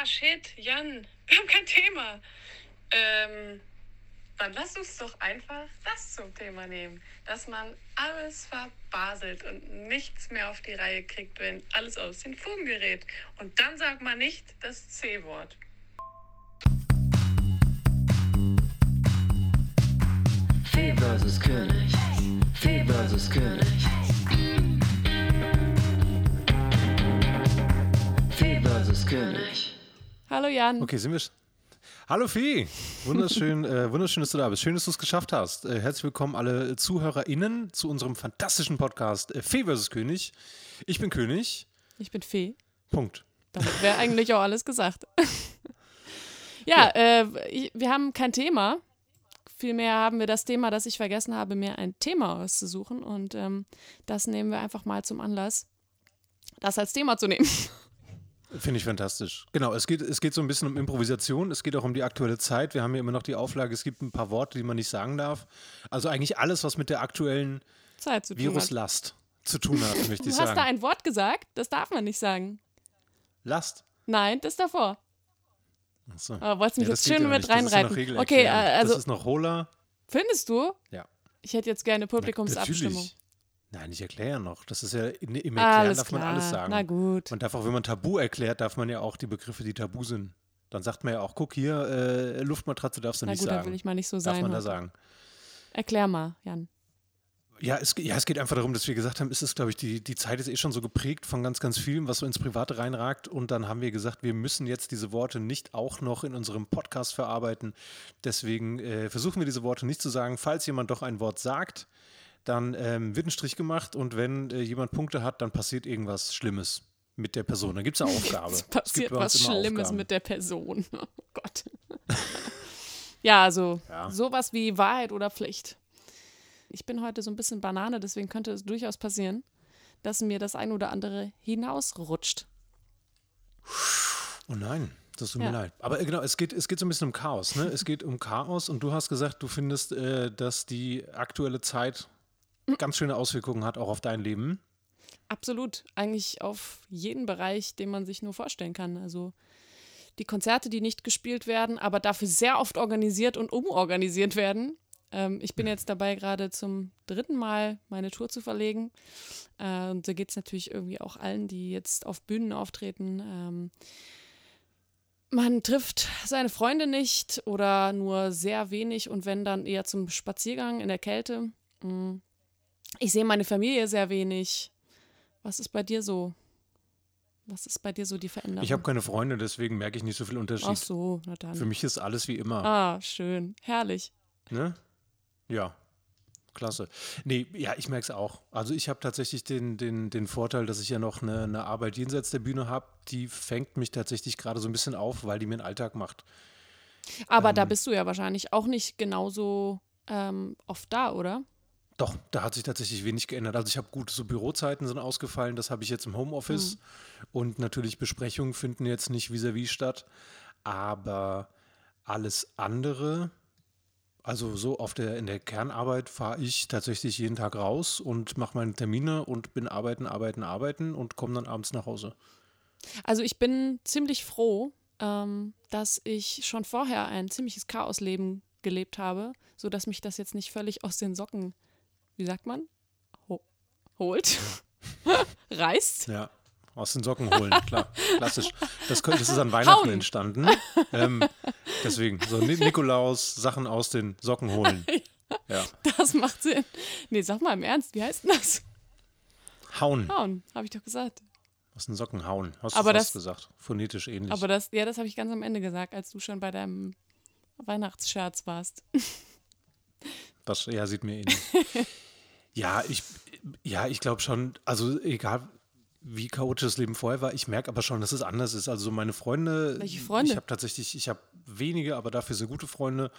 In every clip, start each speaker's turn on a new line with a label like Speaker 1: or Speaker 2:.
Speaker 1: ja, shit, Jan, wir haben kein Thema. Ähm, dann lass uns doch einfach das zum Thema nehmen, dass man alles verbaselt und nichts mehr auf die Reihe kriegt, wenn alles aus den Fugen gerät. Und dann sagt man nicht das C-Wort.
Speaker 2: Fee versus König. Fee versus König. Fee versus König.
Speaker 3: Hallo Jan.
Speaker 4: Okay, sind wir. Hallo Fee, wunderschön, äh, wunderschön, dass du da bist. Schön, dass du es geschafft hast. Äh, herzlich willkommen alle ZuhörerInnen zu unserem fantastischen Podcast äh, Fee vs. König. Ich bin König.
Speaker 3: Ich bin Fee.
Speaker 4: Punkt.
Speaker 3: Damit wäre eigentlich auch alles gesagt. ja, Äh, ich, wir haben kein Thema. Vielmehr haben wir das Thema, das ich vergessen habe, mir ein Thema auszusuchen. Und ähm, das nehmen wir einfach mal zum Anlass, das als Thema zu nehmen.
Speaker 4: Finde ich fantastisch. Genau, es geht, es geht so ein bisschen um Improvisation, es geht auch um die aktuelle Zeit. Wir haben ja immer noch die Auflage, es gibt ein paar Worte, die man nicht sagen darf. Also eigentlich alles, was mit der aktuellen
Speaker 3: Zeit zu tun hat.
Speaker 4: Viruslast zu tun hat, möchte
Speaker 3: Du
Speaker 4: ich
Speaker 3: hast da
Speaker 4: sagen.
Speaker 3: ein Wort gesagt, das darf man nicht sagen.
Speaker 4: Last.
Speaker 3: Nein, das davor.
Speaker 4: Achso.
Speaker 3: Aber wolltest du mich
Speaker 4: Ja,
Speaker 3: jetzt schön mit reinreiten? Okay, äh, also
Speaker 4: Das ist noch Hola.
Speaker 3: findest du?
Speaker 4: Ja.
Speaker 3: Ich hätte jetzt gerne Publikumsabstimmung.
Speaker 4: Nein, ich erkläre ja noch. Das ist ja in, im Erklären
Speaker 3: Alles
Speaker 4: darf
Speaker 3: klar.
Speaker 4: man alles sagen.
Speaker 3: Na gut.
Speaker 4: Man darf auch, wenn man Tabu erklärt, darf man ja auch die Begriffe, die tabu sind. Dann sagt man ja auch, guck hier, äh, Luftmatratze darfst du
Speaker 3: Na
Speaker 4: nicht
Speaker 3: gut,
Speaker 4: sagen.
Speaker 3: will ich mal nicht so
Speaker 4: darf
Speaker 3: sein.
Speaker 4: man da sagen.
Speaker 3: Erklär mal, Jan.
Speaker 4: Ja es, ja, es geht einfach darum, dass wir gesagt haben, es ist, glaube ich, die, die Zeit ist eh schon so geprägt von ganz, ganz vielem, was so ins Private reinragt. Und dann haben wir gesagt, wir müssen jetzt diese Worte nicht auch noch in unserem Podcast verarbeiten. Deswegen äh, versuchen wir diese Worte nicht zu sagen. Falls jemand doch ein Wort sagt, dann ähm, wird ein Strich gemacht und wenn äh, jemand Punkte hat, dann passiert irgendwas Schlimmes mit der Person. Dann gibt es eine Aufgabe.
Speaker 3: Es
Speaker 4: Es
Speaker 3: passiert
Speaker 4: uns
Speaker 3: was Schlimmes
Speaker 4: Aufgaben.
Speaker 3: mit der Person. Oh Gott. ja, also
Speaker 4: Ja.
Speaker 3: sowas wie Wahrheit oder Pflicht. Ich bin heute so ein bisschen Banane, deswegen könnte es durchaus passieren, dass mir das ein oder andere hinausrutscht.
Speaker 4: Oh nein, das tut
Speaker 3: Ja.
Speaker 4: mir leid. Aber äh, genau, es geht, es geht so ein bisschen um Chaos. Ne? Es geht um Chaos und du hast gesagt, du findest, äh, dass die aktuelle Zeit ganz schöne Auswirkungen hat, auch auf dein Leben.
Speaker 3: Absolut. Eigentlich auf jeden Bereich, den man sich nur vorstellen kann. Also die Konzerte, die nicht gespielt werden, aber dafür sehr oft organisiert und umorganisiert werden. Ähm, ich bin jetzt dabei, gerade zum dritten Mal meine Tour zu verlegen. Äh, und da geht es natürlich irgendwie auch allen, die jetzt auf Bühnen auftreten. Ähm, man trifft seine Freunde nicht oder nur sehr wenig und wenn dann eher zum Spaziergang in der Kälte. Mm. Ich sehe meine Familie sehr wenig. Was ist bei dir so? Was ist bei dir so die Veränderung?
Speaker 4: Ich habe keine Freunde, deswegen merke ich nicht so viel Unterschied.
Speaker 3: Ach so, na dann.
Speaker 4: Für mich ist alles wie immer.
Speaker 3: Ah, schön. Herrlich.
Speaker 4: Ne? Ja, klasse. Nee, ja, ich merke es auch. Also ich habe tatsächlich den, den, den Vorteil, dass ich ja noch eine, eine Arbeit jenseits der Bühne habe, die fängt mich tatsächlich gerade so ein bisschen auf, weil die mir einen Alltag macht.
Speaker 3: Aber
Speaker 4: Ähm.
Speaker 3: da bist du ja wahrscheinlich auch nicht genauso ähm, oft da, oder?
Speaker 4: Doch, da hat sich tatsächlich wenig geändert. Also ich habe gute so Bürozeiten sind ausgefallen, das habe ich jetzt im Homeoffice. Und natürlich Besprechungen finden jetzt nicht vis-à-vis statt. Aber alles andere, also so auf der, in der Kernarbeit fahre ich tatsächlich jeden Tag raus und mache meine Termine und bin arbeiten, arbeiten, arbeiten und komme dann abends nach Hause.
Speaker 3: Also ich bin ziemlich froh, ähm, dass ich schon vorher ein ziemliches Chaosleben gelebt habe, sodass mich das jetzt nicht völlig aus den Socken, wie sagt man, Ho holt, reißt.
Speaker 4: Ja, aus den Socken holen, klar. Klassisch. Das, könnte, das ist an Weihnachten
Speaker 3: Hauen.
Speaker 4: entstanden. Ähm, deswegen, so Ni- Nikolaus, Sachen aus den Socken holen. Ja.
Speaker 3: Das macht Sinn. Nee, sag mal im Ernst, wie heißt denn das?
Speaker 4: Hauen.
Speaker 3: Hauen, habe ich doch gesagt.
Speaker 4: Aus den Socken hauen. Hast
Speaker 3: Aber
Speaker 4: du
Speaker 3: das-
Speaker 4: gesagt. Phonetisch ähnlich.
Speaker 3: Aber das, ja, das habe ich ganz am Ende gesagt, als du schon bei deinem Weihnachtsscherz warst.
Speaker 4: das ja, sieht mir ähnlich. ja, ich, ja, ich glaube schon, also egal wie chaotisch das Leben vorher war, ich merke aber schon, dass es anders ist. Also so meine Freunde,
Speaker 3: Welche Freunde?
Speaker 4: ich habe tatsächlich, ich habe wenige, aber dafür sehr gute Freunde.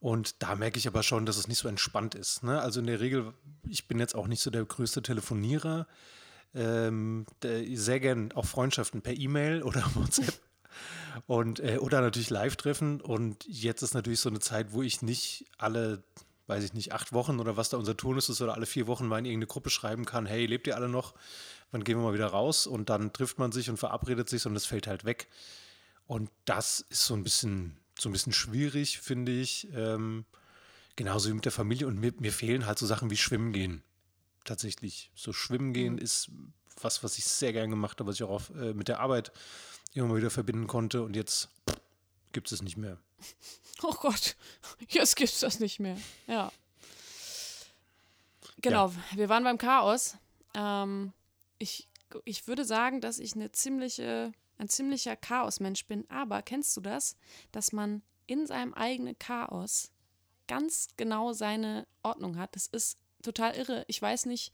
Speaker 4: Und da merke ich aber schon, dass es nicht so entspannt ist. Ne? Also in der Regel, ich bin jetzt auch nicht so der größte Telefonierer. Ähm, sehr gern auch Freundschaften per E-Mail oder WhatsApp. Und, äh, oder natürlich Live-Treffen. Und jetzt ist natürlich so eine Zeit, wo ich nicht alle, weiß ich nicht, acht Wochen oder was da unser Turnus ist oder alle vier Wochen mal in irgendeine Gruppe schreiben kann, hey, lebt ihr alle noch? Wann gehen wir mal wieder raus? Und dann trifft man sich und verabredet sich und das fällt halt weg. Und das ist so ein bisschen, so ein bisschen schwierig, finde ich. Ähm, genauso wie mit der Familie. Und mir, mir fehlen halt so Sachen wie Schwimmen gehen. Tatsächlich. So Schwimmen gehen
Speaker 3: Mhm.
Speaker 4: ist was, was ich sehr gern gemacht habe, was ich auch auf, äh, mit der Arbeit immer mal wieder verbinden konnte. Und jetzt gibt es nicht mehr.
Speaker 3: Oh Gott, jetzt gibt's das nicht mehr. Ja. Genau, wir waren beim Chaos. Ähm, ich, ich würde sagen, dass ich eine ziemliche, ein ziemlicher Chaosmensch bin. Aber kennst du das, dass man in seinem eigenen Chaos ganz genau seine Ordnung hat? Das ist total irre. Ich weiß nicht,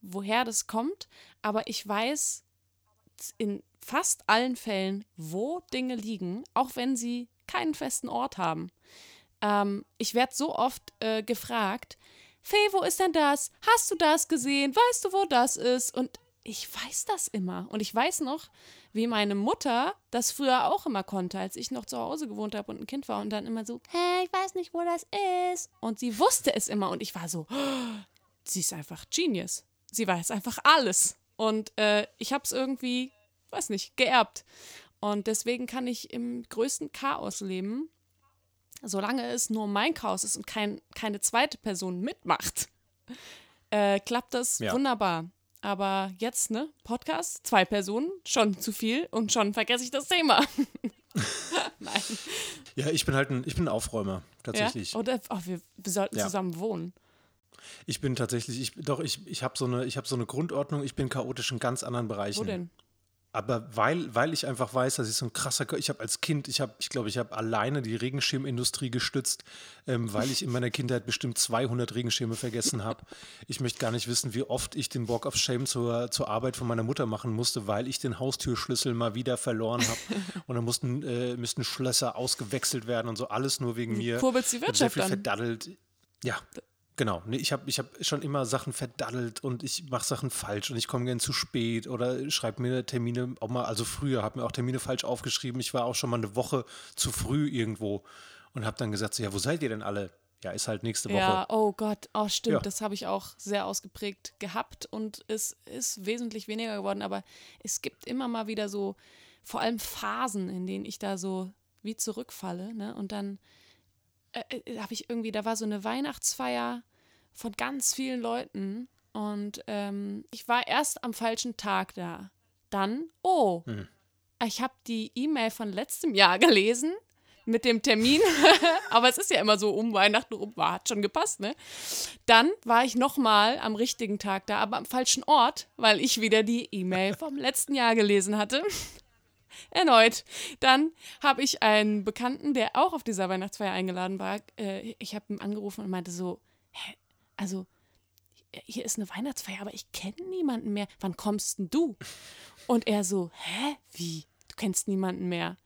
Speaker 3: woher das kommt, aber ich weiß in fast allen Fällen, wo Dinge liegen, auch wenn sie keinen festen Ort haben. Ähm, ich werde so oft äh, gefragt, Fee, wo ist denn das? Hast du das gesehen? Weißt du, wo das ist? Und ich weiß das immer. Und ich weiß noch, wie meine Mutter das früher auch immer konnte, als ich noch zu Hause gewohnt habe und ein Kind war und dann immer so, hä, ich weiß nicht, wo das ist. Und sie wusste es immer und ich war so, sie ist einfach Genius. Sie weiß einfach alles. Und äh, ich habe es irgendwie, weiß nicht, geerbt. Und deswegen kann ich im größten Chaos leben, solange es nur mein Chaos ist und kein, keine zweite Person mitmacht. Äh, klappt das
Speaker 4: Ja.
Speaker 3: wunderbar. Aber jetzt, ne, Podcast, zwei Personen, schon zu viel und schon vergesse ich das Thema. Nein.
Speaker 4: Ja, ich bin halt ein, ich bin ein Aufräumer, tatsächlich.
Speaker 3: Ja? Oder oh, wir, wir sollten
Speaker 4: Ja.
Speaker 3: zusammen wohnen.
Speaker 4: Ich bin tatsächlich, ich, doch, ich, ich habe so, eine, ich hab so eine Grundordnung, ich bin chaotisch in ganz anderen Bereichen.
Speaker 3: Wo denn?
Speaker 4: Aber weil, weil ich einfach weiß, dass ich so ein krasser, ich habe als Kind, ich habe, ich glaube, ich habe alleine die Regenschirmindustrie gestützt, ähm, weil ich in meiner Kindheit bestimmt 200 Regenschirme vergessen habe. Ich möchte gar nicht wissen, wie oft ich den Walk of Shame zur, zur Arbeit von meiner Mutter machen musste, weil ich den Haustürschlüssel mal wieder verloren habe. und dann mussten, äh, müssten Schlösser ausgewechselt werden und so, alles nur wegen mir.
Speaker 3: kurbelt's die
Speaker 4: hab sehr
Speaker 3: Wirtschaft
Speaker 4: viel
Speaker 3: an.
Speaker 4: verdaddelt. Ja, Genau, nee, ich habe ich hab schon immer Sachen verdaddelt und ich mache Sachen falsch und ich komme gern zu spät oder schreibe mir Termine auch mal, also früher, habe mir auch Termine falsch aufgeschrieben. Ich war auch schon mal eine Woche zu früh irgendwo und habe dann gesagt, so, ja, wo seid ihr denn alle? Ja, ist halt nächste Woche.
Speaker 3: Ja, oh Gott, oh stimmt,
Speaker 4: Ja.
Speaker 3: das habe ich auch sehr ausgeprägt gehabt und es ist wesentlich weniger geworden, aber es gibt immer mal wieder so, vor allem Phasen, in denen ich da so wie zurückfalle, ne? Und dann äh, äh, habe ich irgendwie, da war so eine Weihnachtsfeier von ganz vielen Leuten und ähm, ich war erst am falschen Tag da. Dann, oh, ich habe die E-Mail von letztem Jahr gelesen mit dem Termin, aber es ist ja immer so um Weihnachten rum, war, hat schon gepasst, ne? Dann war ich nochmal am richtigen Tag da, aber am falschen Ort, weil ich wieder die E-Mail vom letzten Jahr gelesen hatte. Erneut. Dann habe ich einen Bekannten, der auch auf dieser Weihnachtsfeier eingeladen war. Äh, ich habe ihn angerufen und meinte so, hä, also hier ist eine Weihnachtsfeier, aber ich kenne niemanden mehr. Wann kommst denn du? Und er so, hä, wie? Du kennst niemanden mehr.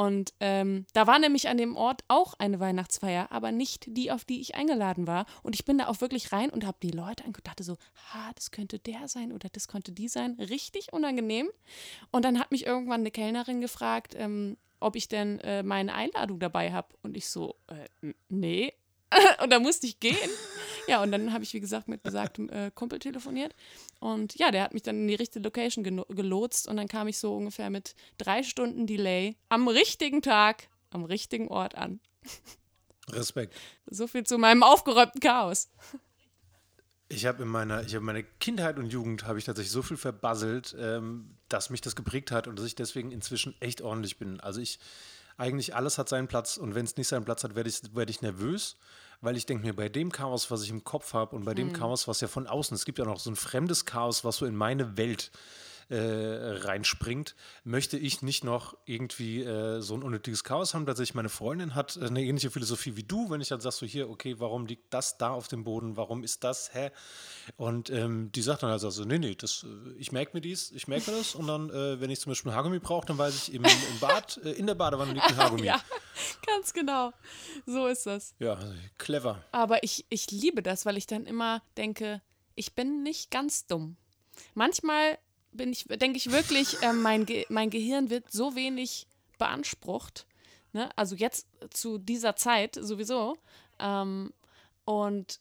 Speaker 3: Und ähm, da war nämlich an dem Ort auch eine Weihnachtsfeier, aber nicht die, auf die ich eingeladen war. Und ich bin da auch wirklich rein und habe die Leute angeguckt, dachte so, ha, das könnte der sein oder das könnte die sein. Richtig unangenehm. Und dann hat mich irgendwann eine Kellnerin gefragt, ähm, ob ich denn äh, meine Einladung dabei habe. Und ich so, äh, nee. und da musste ich gehen. Ja, und dann habe ich, wie gesagt, mit besagtem äh, Kumpel telefoniert. Und ja, der hat mich dann in die richtige Location gelotst. Und dann kam ich so ungefähr mit drei Stunden Delay am richtigen Tag, am richtigen Ort an.
Speaker 4: Respekt.
Speaker 3: So viel zu meinem aufgeräumten Chaos.
Speaker 4: Ich habe in meiner, ich habe meine Kindheit und Jugend habe ich tatsächlich so viel verbasselt, ähm, dass mich das geprägt hat und dass ich deswegen inzwischen echt ordentlich bin. Also ich, eigentlich alles hat seinen Platz und wenn es nicht seinen Platz hat, werde ich, werde ich nervös, weil ich denke mir, bei dem Chaos, was ich im Kopf habe und bei dem Chaos, was ja von außen, es gibt ja noch so ein fremdes Chaos, was so in meine Welt äh, reinspringt, möchte ich nicht noch irgendwie äh, so ein unnötiges Chaos haben. Tatsächlich, meine Freundin hat äh, eine ähnliche Philosophie wie du, wenn ich dann sagst so hier, okay, warum liegt das da auf dem Boden, warum ist das, hä? Und ähm, die sagt dann also, so, nee, nee, das, äh, ich merke mir dies, ich merke mir das und dann, äh, wenn ich zum Beispiel ein Haargummi brauche, dann weiß ich, im, im Bad, äh, in der Badewanne liegt ein Haargummi.
Speaker 3: Ja, ganz genau. So ist das.
Speaker 4: ja also, clever.
Speaker 3: Aber ich, ich liebe das, weil ich dann immer denke, ich bin nicht ganz dumm. Manchmal bin ich, denke ich wirklich, ähm, mein, Ge mein Gehirn wird so wenig beansprucht. Ne? Also jetzt zu dieser Zeit sowieso. Ähm, und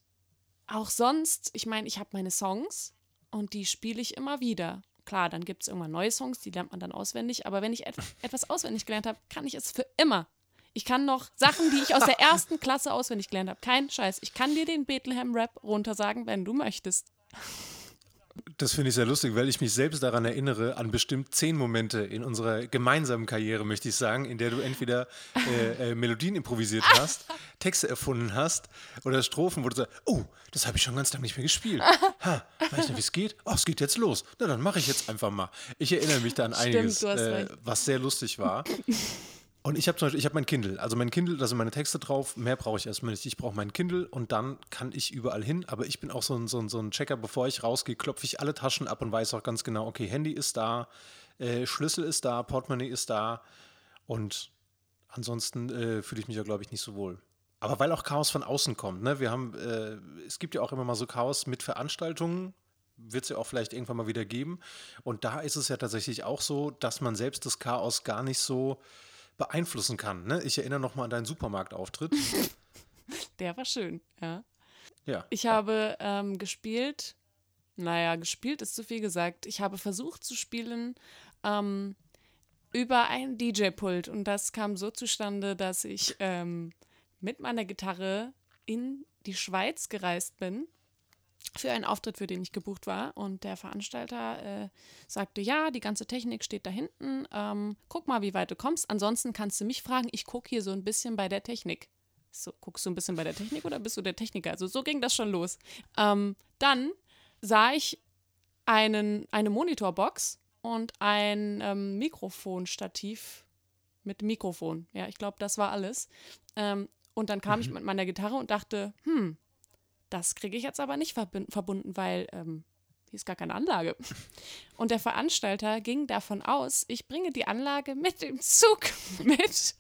Speaker 3: auch sonst, ich meine, ich habe meine Songs und die spiele ich immer wieder. klar, dann gibt es irgendwann neue Songs, die lernt man dann auswendig. Aber wenn ich et etwas auswendig gelernt habe, kann ich es für immer. Ich kann noch Sachen, die ich aus der ersten Klasse auswendig gelernt habe. Kein Scheiß. Ich kann dir den Bethlehem-Rap runtersagen, wenn du möchtest.
Speaker 4: Das finde ich sehr lustig, weil ich mich selbst daran erinnere, an bestimmt zehn Momente in unserer gemeinsamen Karriere, möchte ich sagen, in der du entweder äh, äh, Melodien improvisiert hast, Texte erfunden hast oder Strophen, wo du sagst, oh, das habe ich schon ganz lange nicht mehr gespielt. Ha, weiß nicht, wie es geht? Oh, es geht jetzt los. Na, dann mache ich jetzt einfach mal. Ich erinnere mich da an
Speaker 3: Stimmt,
Speaker 4: einiges, äh, was sehr lustig war. Und ich habe zum Beispiel, ich habe mein Kindle. Also mein Kindle, da sind meine Texte drauf. Mehr brauche ich erstmal nicht. Ich brauche mein Kindle und dann kann ich überall hin. Aber ich bin auch so ein, so ein, so ein Checker. Bevor ich rausgehe, klopfe ich alle Taschen ab und weiß auch ganz genau, okay, Handy ist da, äh, Schlüssel ist da, Portemonnaie ist da. Und ansonsten äh, fühle ich mich ja, glaube ich, nicht so wohl. Aber weil auch Chaos von außen kommt. Ne? Wir haben, äh, es gibt ja auch immer mal so Chaos mit Veranstaltungen. Wird es ja auch vielleicht irgendwann mal wieder geben. Und da ist es ja tatsächlich auch so, dass man selbst das Chaos gar nicht so beeinflussen kann. Ne? Ich erinnere noch mal an deinen Supermarktauftritt.
Speaker 3: Der war schön, ja.
Speaker 4: Ja.
Speaker 3: Ich habe ähm, gespielt, naja, gespielt ist zu viel gesagt. Ich habe versucht zu spielen ähm, über ein DJ-Pult und das kam so zustande, dass ich ähm, mit meiner Gitarre in die Schweiz gereist bin für einen Auftritt, für den ich gebucht war. Und der Veranstalter äh, sagte, ja, die ganze Technik steht da hinten. Ähm, guck mal, wie weit du kommst. Ansonsten kannst du mich fragen. Ich gucke hier so ein bisschen bei der Technik. So, guckst du ein bisschen bei der Technik oder bist du der Techniker? Also so ging das schon los. Ähm, dann sah ich einen, eine Monitorbox und ein ähm, Mikrofonstativ mit Mikrofon. Ja, ich glaube, das war alles. Ähm, und dann kam ich mit meiner Gitarre und dachte, hm, das kriege ich jetzt aber nicht verbunden, weil ähm, hier ist gar keine Anlage. Und der Veranstalter ging davon aus, ich bringe die Anlage mit dem Zug mit,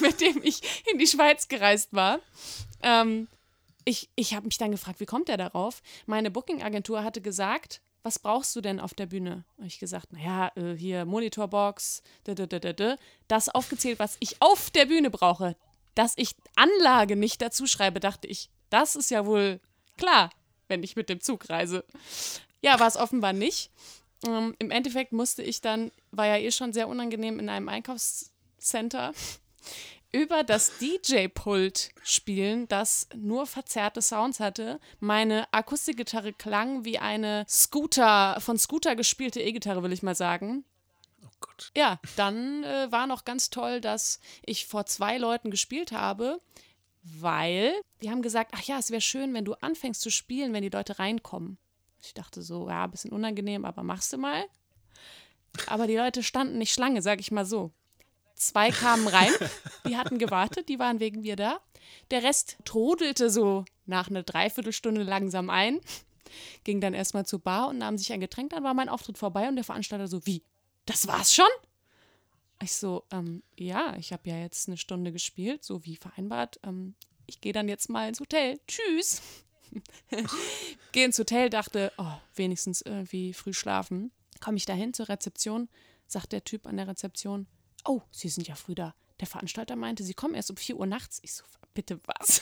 Speaker 3: mit dem ich in die Schweiz gereist war. Ähm, ich ich habe mich dann gefragt, wie kommt er darauf? Meine Booking-Agentur hatte gesagt, was brauchst du denn auf der Bühne? Und ich gesagt, naja, äh, hier Monitorbox, das aufgezählt, was ich auf der Bühne brauche. Dass ich Anlage nicht dazu schreibe, dachte ich, das ist ja wohl klar, wenn ich mit dem Zug reise. Ja, war es offenbar nicht. Ähm, Im Endeffekt musste ich dann, war ja eh schon sehr unangenehm in einem Einkaufscenter, über das DJ-Pult spielen, das nur verzerrte Sounds hatte. Meine Akustikgitarre klang wie eine Scooter, von Scooter gespielte E-Gitarre, will ich mal sagen.
Speaker 4: Oh Gott.
Speaker 3: Ja, dann äh, war noch ganz toll, dass ich vor zwei Leuten gespielt habe, weil die haben gesagt, ach ja, es wäre schön, wenn du anfängst zu spielen, wenn die Leute reinkommen. Ich dachte so, ja, ein bisschen unangenehm, aber machst du mal. Aber die Leute standen nicht Schlange, sag ich mal so. Zwei kamen rein, die hatten gewartet, die waren wegen mir da. Der Rest trudelte so nach einer Dreiviertelstunde langsam ein, ging dann erstmal zur Bar und nahm sich ein Getränk. Dann war mein Auftritt vorbei und der Veranstalter so, wie? Das war's schon? Ich so, ähm, ja, ich habe ja jetzt eine Stunde gespielt, so wie vereinbart. Ähm, ich gehe dann jetzt mal ins Hotel. Tschüss. Gehe ins Hotel, dachte, oh, wenigstens irgendwie früh schlafen. Komme ich dahin zur Rezeption, sagt der Typ an der Rezeption, oh, Sie sind ja früh da. Der Veranstalter meinte, Sie kommen erst um 4 Uhr nachts. Ich so, bitte was?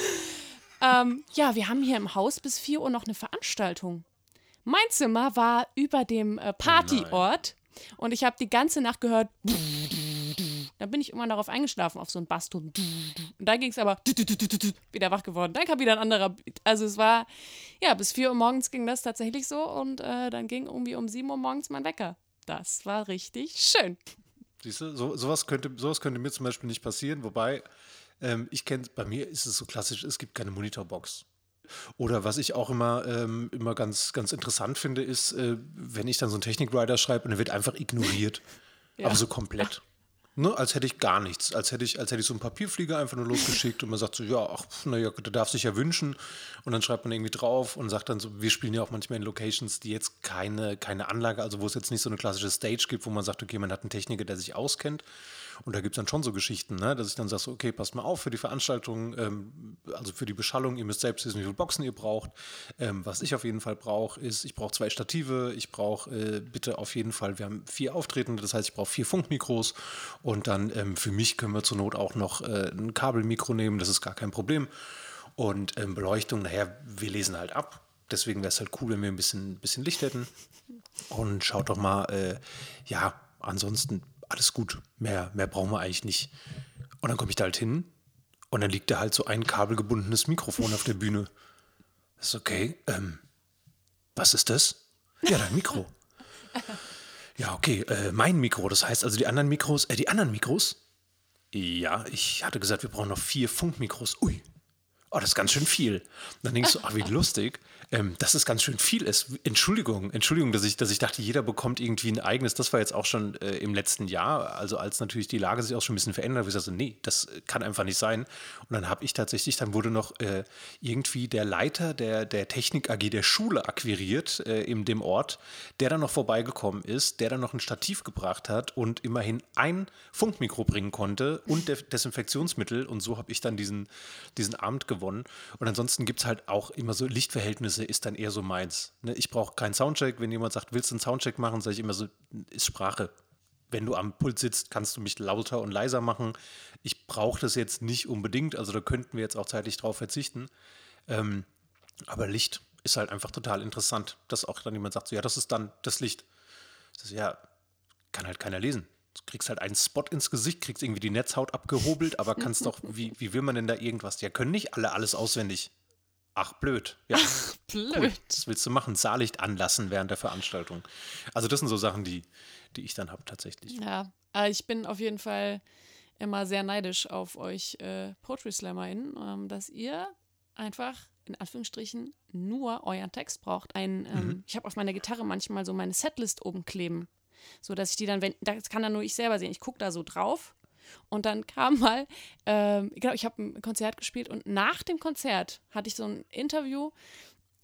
Speaker 3: ähm, ja, wir haben hier im Haus bis 4 Uhr noch eine Veranstaltung. Mein Zimmer war über dem äh, Partyort und ich habe die ganze Nacht gehört. Dann bin ich immer darauf eingeschlafen, auf so einen Basston. Und dann ging es aber wieder wach geworden. Dann kam wieder ein anderer. Also es war, ja, bis 4 Uhr morgens ging das tatsächlich so und äh, dann ging irgendwie um 7 Uhr morgens mein Wecker. Das war richtig schön.
Speaker 4: Siehst du, so, sowas, könnte, sowas könnte mir zum Beispiel nicht passieren, wobei ähm, ich kenne, bei mir ist es so klassisch, es gibt keine Monitorbox. Oder was ich auch immer, ähm, immer ganz, ganz interessant finde, ist, äh, wenn ich dann so einen Technikrider schreibe und er wird einfach ignoriert.
Speaker 3: Ja.
Speaker 4: Aber so komplett. Ne, als hätte ich gar nichts. Als hätte ich, als hätte ich so einen Papierflieger einfach nur losgeschickt und man sagt so, ja, ach, naja, der darf sich ja wünschen. Und dann schreibt man irgendwie drauf und sagt dann so, wir spielen ja auch manchmal in Locations, die jetzt keine, keine Anlage, also wo es jetzt nicht so eine klassische Stage gibt, wo man sagt, okay, man hat einen Techniker, der sich auskennt. Und da gibt es dann schon so Geschichten, ne? dass ich dann sage, so, okay, passt mal auf für die Veranstaltung, ähm, also für die Beschallung, ihr müsst selbst wissen, wie viele Boxen ihr braucht. Ähm, was ich auf jeden Fall brauche, ist, ich brauche zwei Stative, ich brauche äh, bitte auf jeden Fall, wir haben vier Auftretende, das heißt, ich brauche vier Funkmikros und dann ähm, für mich können wir zur Not auch noch äh, ein Kabelmikro nehmen, das ist gar kein Problem. Und ähm, Beleuchtung, naja, wir lesen halt ab. deswegen wäre es halt cool, wenn wir ein bisschen, bisschen Licht hätten. Und schaut doch mal, äh, ja, ansonsten alles gut. Mehr, mehr brauchen wir eigentlich nicht. Und dann komme ich da halt hin und dann liegt da halt so ein kabelgebundenes Mikrofon auf der Bühne. Das ist okay. Ähm, was ist das? Ja, dein Mikro. Ja, okay, äh, mein Mikro. Das heißt also die anderen Mikros, äh, die anderen Mikros? Ja, ich hatte gesagt, wir brauchen noch vier Funkmikros. Ui. Oh, das ist ganz schön viel. Und dann denkst du, ah, wie lustig ähm, dass es ganz schön viel ist. Entschuldigung, Entschuldigung, dass ich, dass ich dachte, jeder bekommt irgendwie ein eigenes. Das war jetzt auch schon äh, im letzten Jahr, also als natürlich die Lage sich auch schon ein bisschen verändert, habe ich gesagt, nee, das kann einfach nicht sein. Und dann habe ich tatsächlich, dann wurde noch äh, irgendwie der Leiter der, der Technik AG der Schule akquiriert äh, in dem Ort, der dann noch vorbeigekommen ist, der dann noch ein Stativ gebracht hat und immerhin ein Funkmikro bringen konnte und Desinfektionsmittel. Und so habe ich dann diesen, diesen Abend gewonnen. Und ansonsten gibt es halt auch immer so Lichtverhältnisse Ergebnisse ist dann eher so meins. Ne? Ich brauche keinen Soundcheck. Wenn jemand sagt, willst du einen Soundcheck machen, sage ich immer so, ist Sprache. Wenn du am Pult sitzt, kannst du mich lauter und leiser machen. Ich brauche das jetzt nicht unbedingt, also da könnten wir jetzt auch zeitlich drauf verzichten. Ähm, aber Licht ist halt einfach total interessant, dass auch dann jemand sagt, so, ja, das ist dann das Licht. Das ist, ja, kann halt keiner lesen. Du kriegst halt einen Spot ins Gesicht, kriegst irgendwie die Netzhaut abgehobelt, aber kannst doch, wie, wie will man denn da irgendwas? Ja, können nicht alle alles auswendig. Ach, blöd. Ja. Ach, blöd. Cool. Das willst du machen? Saallicht anlassen während der Veranstaltung. Also, das sind so Sachen, die, die ich dann habe, tatsächlich.
Speaker 3: Ja, aber ich bin auf jeden Fall immer sehr neidisch auf euch äh, Poetry SlammerInnen, ähm, dass ihr einfach in Anführungsstrichen nur euren Text braucht. Ein, ähm, mhm. Ich habe auf meiner Gitarre manchmal so meine Setlist oben kleben, so dass ich die dann, wenn, das kann dann nur ich selber sehen. Ich gucke da so drauf und dann kam mal, ähm, genau, ich habe ein Konzert gespielt und nach dem Konzert hatte ich so ein Interview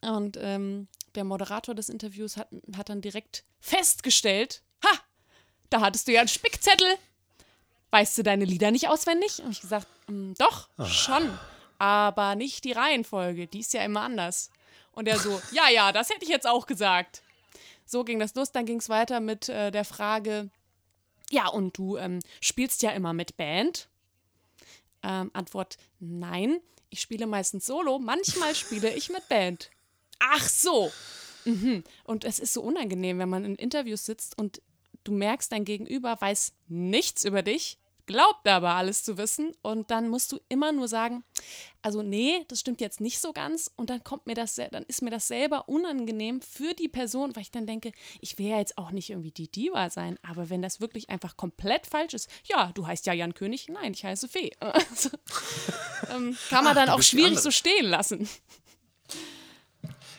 Speaker 3: und ähm, der Moderator des Interviews hat, hat dann direkt festgestellt, ha, da hattest du ja einen Spickzettel. Weißt du deine Lieder nicht auswendig? Und ich gesagt, hm, doch, ah. schon, aber nicht die Reihenfolge, die ist ja immer anders. Und er so, ja, ja, das hätte ich jetzt auch gesagt. So ging das los. Dann ging es weiter mit äh, der Frage, ja, und du ähm, spielst ja immer mit Band? Ähm, Antwort: Nein, ich spiele meistens solo, manchmal spiele ich mit Band. Ach so. Mhm. Und es ist so unangenehm, wenn man in Interviews sitzt und du merkst, dein Gegenüber weiß nichts über dich glaubt aber alles zu wissen und dann musst du immer nur sagen, also nee, das stimmt jetzt nicht so ganz und dann kommt mir das, dann ist mir das selber unangenehm für die Person, weil ich dann denke, ich will ja jetzt auch nicht irgendwie die Diva sein, aber wenn das wirklich einfach komplett falsch ist, ja, du heißt ja Jan König, nein, ich heiße Fee. Also, ähm, kann man Ach, dann auch schwierig so stehen lassen.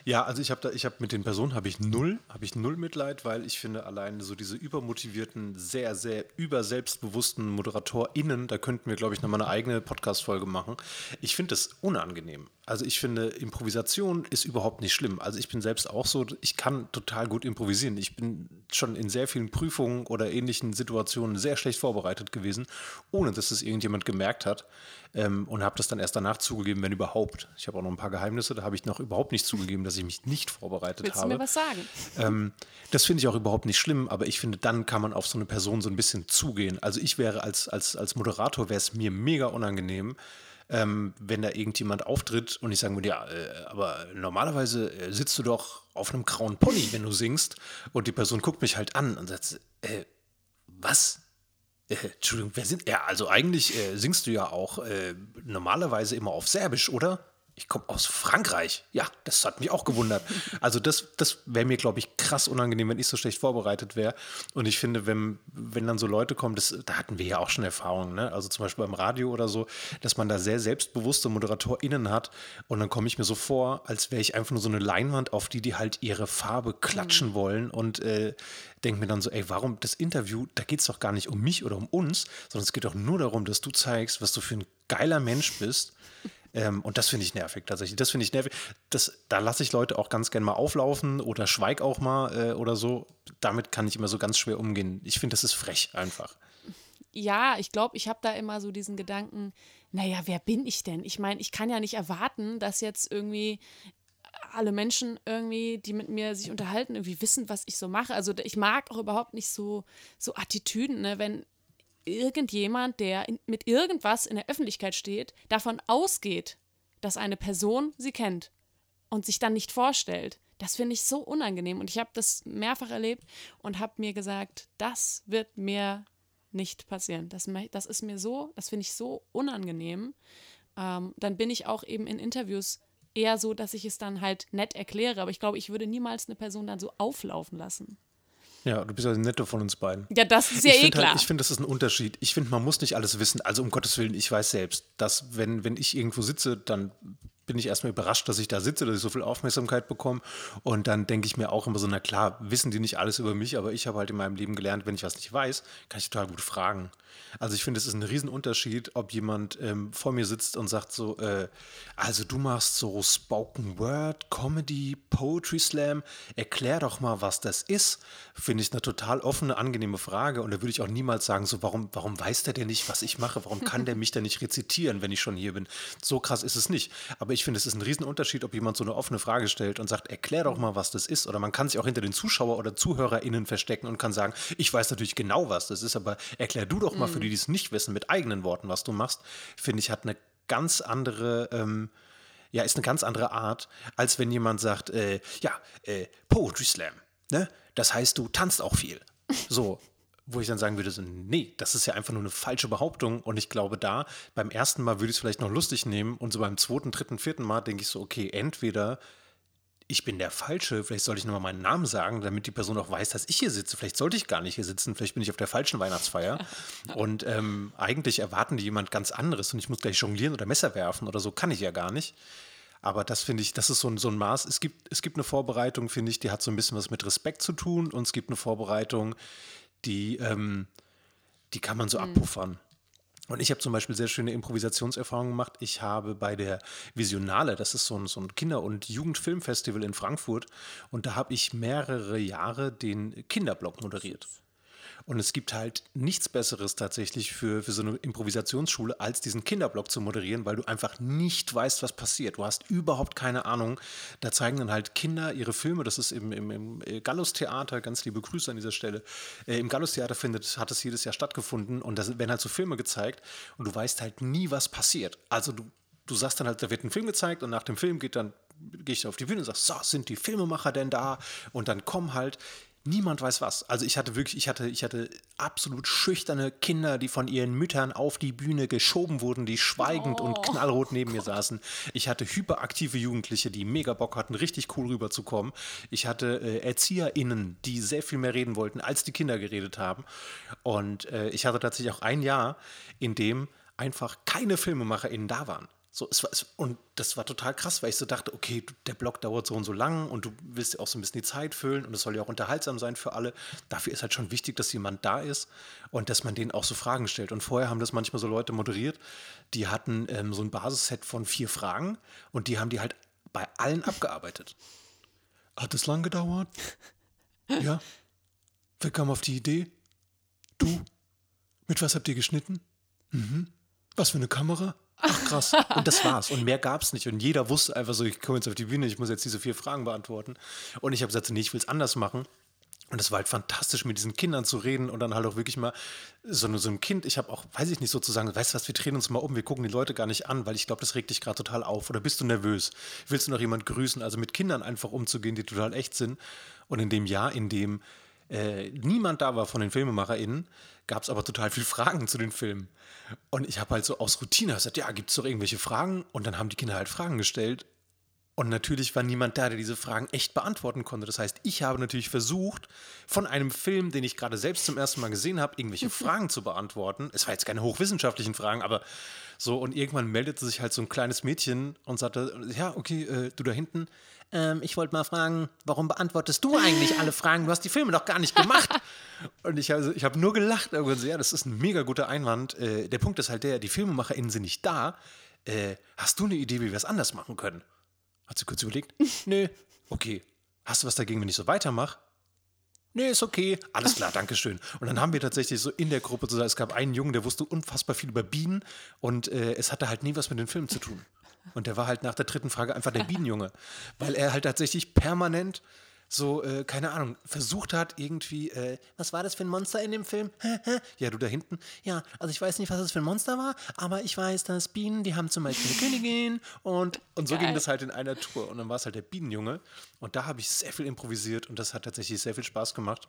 Speaker 4: Ja, also ich habe da, ich habe mit den Personen habe ich null, habe ich null Mitleid, weil ich finde allein so diese übermotivierten, sehr, sehr überselbstbewussten ModeratorInnen, da könnten wir, glaube ich, nochmal eine eigene Podcast-Folge machen. Ich finde das unangenehm. Also ich finde, Improvisation ist überhaupt nicht schlimm. Also ich bin selbst auch so, ich kann total gut improvisieren. Ich bin schon in sehr vielen Prüfungen oder ähnlichen Situationen sehr schlecht vorbereitet gewesen, ohne dass es irgendjemand gemerkt hat. Ähm, und habe das dann erst danach zugegeben, wenn überhaupt. Ich habe auch noch ein paar Geheimnisse, da habe ich noch überhaupt nicht zugegeben, dass ich mich nicht vorbereitet
Speaker 3: Willst
Speaker 4: habe.
Speaker 3: Willst du mir was sagen?
Speaker 4: Ähm, das finde ich auch überhaupt nicht schlimm, aber ich finde, dann kann man auf so eine Person so ein bisschen zugehen. Also ich wäre als, als, als Moderator, wäre es mir mega unangenehm, ähm, wenn da irgendjemand auftritt und ich sagen würde, ja, äh, aber normalerweise äh, sitzt du doch auf einem grauen Pony, wenn du singst und die Person guckt mich halt an und sagt, äh, was? Äh, Entschuldigung, wer sind? Ja, also eigentlich äh, singst du ja auch äh, normalerweise immer auf Serbisch, oder? Ich komme aus Frankreich. Ja, das hat mich auch gewundert. Also das, das wäre mir, glaube ich, krass unangenehm, wenn ich so schlecht vorbereitet wäre. Und ich finde, wenn, wenn dann so Leute kommen, das, da hatten wir ja auch schon Erfahrungen, ne? also zum Beispiel beim Radio oder so, dass man da sehr selbstbewusste ModeratorInnen hat und dann komme ich mir so vor, als wäre ich einfach nur so eine Leinwand, auf die die halt ihre Farbe klatschen mhm. wollen und äh, denke mir dann so, ey, warum das Interview, da geht es doch gar nicht um mich oder um uns, sondern es geht doch nur darum, dass du zeigst, was du für ein geiler Mensch bist ähm, und das finde ich nervig tatsächlich. Das finde ich nervig. Das, da lasse ich Leute auch ganz gerne mal auflaufen oder schweig auch mal äh, oder so. Damit kann ich immer so ganz schwer umgehen. Ich finde, das ist frech einfach.
Speaker 3: Ja, ich glaube, ich habe da immer so diesen Gedanken, naja, wer bin ich denn? Ich meine, ich kann ja nicht erwarten, dass jetzt irgendwie alle Menschen irgendwie, die mit mir sich unterhalten, irgendwie wissen, was ich so mache. Also ich mag auch überhaupt nicht so, so Attitüden, ne? wenn irgendjemand, der in, mit irgendwas in der Öffentlichkeit steht, davon ausgeht, dass eine Person sie kennt. und sich dann nicht vorstellt. Das finde ich so unangenehm und ich habe das mehrfach erlebt und habe mir gesagt, das wird mir nicht passieren. Das, das ist mir so, das finde ich so unangenehm. Ähm, dann bin ich auch eben in Interviews eher so, dass ich es dann halt nett erkläre. Aber ich glaube, ich würde niemals eine Person dann so auflaufen lassen.
Speaker 4: Ja, du bist ja netter von uns beiden.
Speaker 3: Ja, das ist ja
Speaker 4: ich
Speaker 3: eh klar.
Speaker 4: Halt, ich finde, das ist ein Unterschied. Ich finde, man muss nicht alles wissen. Also um Gottes Willen, ich weiß selbst, dass wenn, wenn ich irgendwo sitze, dann bin ich erstmal überrascht, dass ich da sitze, dass ich so viel Aufmerksamkeit bekomme. Und dann denke ich mir auch immer so, na klar, wissen die nicht alles über mich, aber ich habe halt in meinem Leben gelernt, wenn ich was nicht weiß, kann ich total gut fragen. Also ich finde, es ist ein Riesenunterschied, ob jemand ähm, vor mir sitzt und sagt so, äh, also du machst so Spoken Word, Comedy, Poetry Slam, erklär doch mal, was das ist. Finde ich eine total offene, angenehme Frage. Und da würde ich auch niemals sagen, so warum, warum weiß der denn nicht, was ich mache? Warum kann der mich denn nicht rezitieren, wenn ich schon hier bin? So krass ist es nicht. Aber ich finde, es ist ein Riesenunterschied, ob jemand so eine offene Frage stellt und sagt, erklär doch mal, was das ist. Oder man kann sich auch hinter den Zuschauer oder ZuhörerInnen verstecken und kann sagen, ich weiß natürlich genau, was das ist, aber erklär du doch mal für die, die es nicht wissen, mit eigenen Worten, was du machst, finde ich, hat eine ganz andere, ähm, ja, ist eine ganz andere Art, als wenn jemand sagt, äh, ja, äh, Poetry Slam, ne? Das heißt, du tanzt auch viel. So, wo ich dann sagen würde, so, nee, das ist ja einfach nur eine falsche Behauptung. Und ich glaube, da beim ersten Mal würde ich es vielleicht noch lustig nehmen und so beim zweiten, dritten, vierten Mal denke ich so, okay, entweder ich bin der Falsche, vielleicht sollte ich nochmal meinen Namen sagen, damit die Person auch weiß, dass ich hier sitze. Vielleicht sollte ich gar nicht hier sitzen, vielleicht bin ich auf der falschen Weihnachtsfeier. und ähm, eigentlich erwarten die jemand ganz anderes und ich muss gleich jonglieren oder Messer werfen oder so, kann ich ja gar nicht. Aber das finde ich, das ist so ein, so ein Maß. Es gibt, es gibt eine Vorbereitung, finde ich, die hat so ein bisschen was mit Respekt zu tun und es gibt eine Vorbereitung, die, ähm, die kann man so mhm. abpuffern. Und ich habe zum Beispiel sehr schöne Improvisationserfahrungen gemacht. Ich habe bei der Visionale, das ist so ein, so ein Kinder- und Jugendfilmfestival in Frankfurt, und da habe ich mehrere Jahre den Kinderblock moderiert. Und es gibt halt nichts Besseres tatsächlich für, für so eine Improvisationsschule, als diesen Kinderblock zu moderieren, weil du einfach nicht weißt, was passiert. Du hast überhaupt keine Ahnung. Da zeigen dann halt Kinder ihre Filme. Das ist im, im, im Gallus-Theater, ganz liebe Grüße an dieser Stelle. Äh, Im Gallus-Theater findet, hat es jedes Jahr stattgefunden und da werden halt so Filme gezeigt und du weißt halt nie, was passiert. Also du, du sagst dann halt, da wird ein Film gezeigt und nach dem Film geht dann gehe ich auf die Bühne und sage, so, sind die Filmemacher denn da? Und dann kommen halt Niemand weiß was. Also ich hatte wirklich, ich hatte, ich hatte absolut schüchterne Kinder, die von ihren Müttern auf die Bühne geschoben wurden, die schweigend oh. und knallrot neben mir saßen. Ich hatte hyperaktive Jugendliche, die mega Bock hatten, richtig cool rüberzukommen. Ich hatte äh, ErzieherInnen, die sehr viel mehr reden wollten, als die Kinder geredet haben. Und äh, ich hatte tatsächlich auch ein Jahr, in dem einfach keine FilmemacherInnen da waren. So, es war, es, und das war total krass, weil ich so dachte, okay, der Blog dauert so und so lang und du willst ja auch so ein bisschen die Zeit füllen und es soll ja auch unterhaltsam sein für alle. Dafür ist halt schon wichtig, dass jemand da ist und dass man denen auch so Fragen stellt. Und vorher haben das manchmal so Leute moderiert, die hatten ähm, so ein Basisset von vier Fragen und die haben die halt bei allen abgearbeitet. Hat es lang gedauert? Ja. Wer kam auf die Idee? Du? Mit was habt ihr geschnitten? Mhm. Was für eine Kamera? Ach krass. Und das war's. Und mehr gab's nicht. Und jeder wusste einfach so, ich komme jetzt auf die Bühne, ich muss jetzt diese vier Fragen beantworten. Und ich habe gesagt, nee, ich will es anders machen. Und es war halt fantastisch, mit diesen Kindern zu reden und dann halt auch wirklich mal so, so ein Kind, ich habe auch, weiß ich nicht, sozusagen, weißt du was, wir drehen uns mal um, wir gucken die Leute gar nicht an, weil ich glaube, das regt dich gerade total auf. Oder bist du nervös? Willst du noch jemand grüßen? Also mit Kindern einfach umzugehen, die total echt sind. Und in dem Jahr, in dem äh, niemand da war von den FilmemacherInnen, gab es aber total viele Fragen zu den Filmen. Und ich habe halt so aus Routine gesagt, ja, gibt es doch irgendwelche Fragen? Und dann haben die Kinder halt Fragen gestellt. Und natürlich war niemand da, der diese Fragen echt beantworten konnte. Das heißt, ich habe natürlich versucht, von einem Film, den ich gerade selbst zum ersten Mal gesehen habe, irgendwelche Fragen zu beantworten. Es war jetzt keine hochwissenschaftlichen Fragen, aber so. Und irgendwann meldete sich halt so ein kleines Mädchen und sagte, ja, okay, äh, du da hinten, ähm, ich wollte mal fragen, warum beantwortest du eigentlich alle Fragen? Du hast die Filme doch gar nicht gemacht. Und ich, also, ich habe nur gelacht. Und so, ja, das ist ein mega guter Einwand. Äh, der Punkt ist halt der, die FilmemacherInnen sind nicht da. Äh, hast du eine Idee, wie wir es anders machen können? Hat sie kurz überlegt? Nö. Okay. Hast du was dagegen, wenn ich so weitermache? Nee, ist okay. Alles klar, danke schön. Und dann haben wir tatsächlich so in der Gruppe, so, es gab einen Jungen, der wusste unfassbar viel über Bienen und äh, es hatte halt nie was mit den Filmen zu tun. Und der war halt nach der dritten Frage einfach der Bienenjunge, weil er halt tatsächlich permanent so, äh, keine Ahnung, versucht hat, irgendwie, äh, was war das für ein Monster in dem Film? ja, du da hinten. Ja, also ich weiß nicht, was das für ein Monster war, aber ich weiß, dass Bienen, die haben zum Beispiel eine Königin und, und so
Speaker 3: Geil.
Speaker 4: ging das halt in einer Tour. Und dann war es halt der Bienenjunge. Und da habe ich sehr viel improvisiert und das hat tatsächlich sehr viel Spaß gemacht.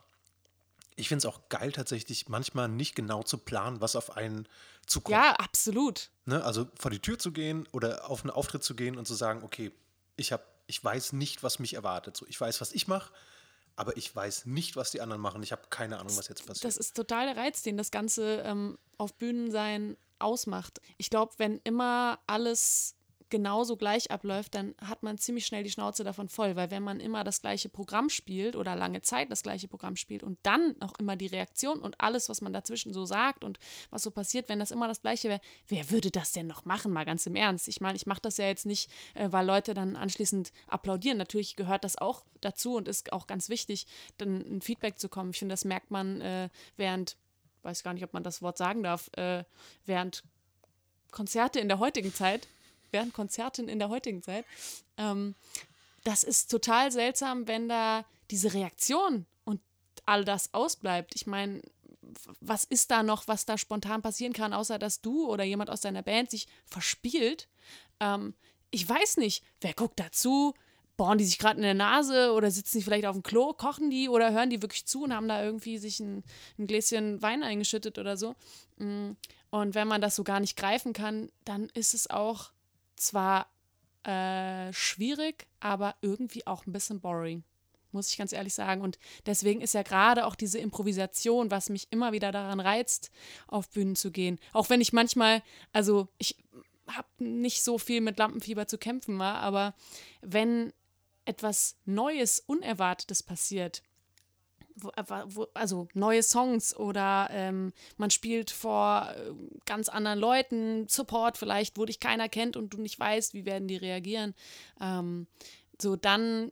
Speaker 4: Ich finde es auch geil, tatsächlich manchmal nicht genau zu planen, was auf einen zukommt.
Speaker 3: Ja, absolut.
Speaker 4: Ne? Also vor die Tür zu gehen oder auf einen Auftritt zu gehen und zu sagen, okay, ich habe, ich weiß nicht, was mich erwartet. So, ich weiß, was ich mache, aber ich weiß nicht, was die anderen machen. Ich habe keine Ahnung, was jetzt passiert.
Speaker 3: Das ist total der Reiz, den das Ganze ähm, auf Bühnen sein ausmacht. Ich glaube, wenn immer alles genauso gleich abläuft, dann hat man ziemlich schnell die Schnauze davon voll, weil wenn man immer das gleiche Programm spielt oder lange Zeit das gleiche Programm spielt und dann auch immer die Reaktion und alles, was man dazwischen so sagt und was so passiert, wenn das immer das gleiche wäre, wer würde das denn noch machen, mal ganz im Ernst? Ich meine, ich mache das ja jetzt nicht, äh, weil Leute dann anschließend applaudieren. Natürlich gehört das auch dazu und ist auch ganz wichtig, dann ein Feedback zu kommen. Ich finde, das merkt man äh, während, weiß gar nicht, ob man das Wort sagen darf, äh, während Konzerte in der heutigen Zeit, während Konzerten in der heutigen Zeit, ähm, das ist total seltsam, wenn da diese Reaktion und all das ausbleibt. Ich meine, was ist da noch, was da spontan passieren kann, außer dass du oder jemand aus deiner Band sich verspielt? Ähm, ich weiß nicht, wer guckt dazu? Bohren die sich gerade in der Nase oder sitzen die vielleicht auf dem Klo, kochen die oder hören die wirklich zu und haben da irgendwie sich ein, ein Gläschen Wein eingeschüttet oder so? Mm, Und wenn man das so gar nicht greifen kann, dann ist es auch zwar äh, schwierig, aber irgendwie auch ein bisschen boring, muss ich ganz ehrlich sagen. Und deswegen ist ja gerade auch diese Improvisation, was mich immer wieder daran reizt, auf Bühnen zu gehen. Auch wenn ich manchmal, also ich habe nicht so viel mit Lampenfieber zu kämpfen, war, aber wenn etwas Neues, Unerwartetes passiert, also neue Songs oder ähm, man spielt vor äh, ganz anderen Leuten, Support vielleicht, wo dich keiner kennt und du nicht weißt, wie werden die reagieren. Ähm, so, dann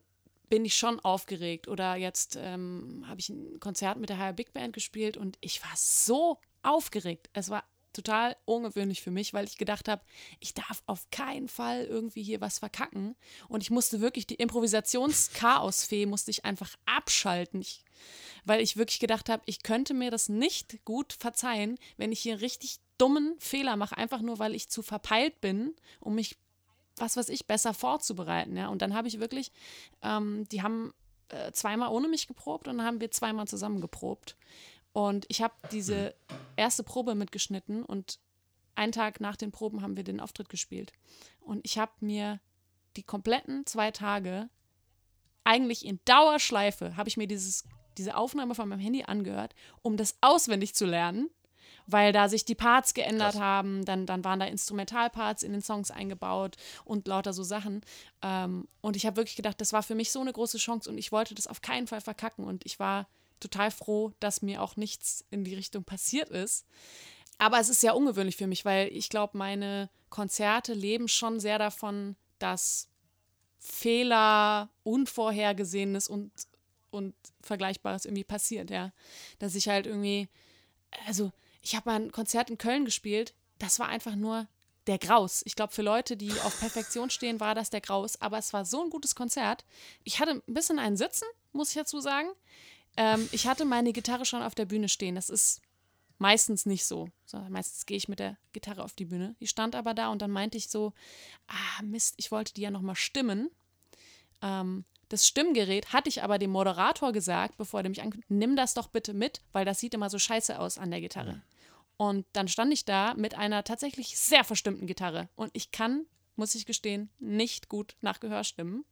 Speaker 3: bin ich schon aufgeregt. Oder jetzt ähm, habe ich ein Konzert mit der HR Big Band gespielt und ich war so aufgeregt. Es war total ungewöhnlich für mich, weil ich gedacht habe, ich darf auf keinen Fall irgendwie hier was verkacken. Und ich musste wirklich die Improvisationschaosfee musste ich einfach abschalten. Ich, weil ich wirklich gedacht habe, ich könnte mir das nicht gut verzeihen, wenn ich hier richtig dummen Fehler mache, einfach nur weil ich zu verpeilt bin, um mich, was weiß ich, besser vorzubereiten. Ja? Und dann habe ich wirklich, ähm, die haben äh, zweimal ohne mich geprobt und dann haben wir zweimal zusammen geprobt. Und ich habe diese erste Probe mitgeschnitten und einen Tag nach den Proben haben wir den Auftritt gespielt. Und ich habe mir die kompletten zwei Tage eigentlich in Dauerschleife habe ich mir dieses, diese Aufnahme von meinem Handy angehört, um das auswendig zu lernen, weil da sich die Parts geändert
Speaker 4: Krass.
Speaker 3: haben, dann, dann waren da Instrumentalparts in den Songs eingebaut und lauter so Sachen. Ähm, und ich habe wirklich gedacht, das war für mich so eine große Chance und ich wollte das auf keinen Fall verkacken und ich war total froh, dass mir auch nichts in die Richtung passiert ist. Aber es ist sehr ungewöhnlich für mich, weil ich glaube, meine Konzerte leben schon sehr davon, dass Fehler, Unvorhergesehenes und, und Vergleichbares irgendwie passiert, ja. Dass ich halt irgendwie, also ich habe mal ein Konzert in Köln gespielt, das war einfach nur der Graus. Ich glaube, für Leute, die auf Perfektion stehen, war das der Graus. Aber es war so ein gutes Konzert. Ich hatte ein bisschen einen Sitzen, muss ich dazu sagen. Ähm, ich hatte meine Gitarre schon auf der Bühne stehen. Das ist meistens nicht so. so meistens gehe ich mit der Gitarre auf die Bühne. Die stand aber da und dann meinte ich so, ah Mist, ich wollte die ja nochmal stimmen. Ähm, das Stimmgerät hatte ich aber dem Moderator gesagt, bevor er mich ankündigt, nimm das doch bitte mit, weil das sieht immer so scheiße aus an der Gitarre. Und dann stand ich da mit einer tatsächlich sehr verstimmten Gitarre. Und ich kann, muss ich gestehen, nicht gut nach Gehör stimmen.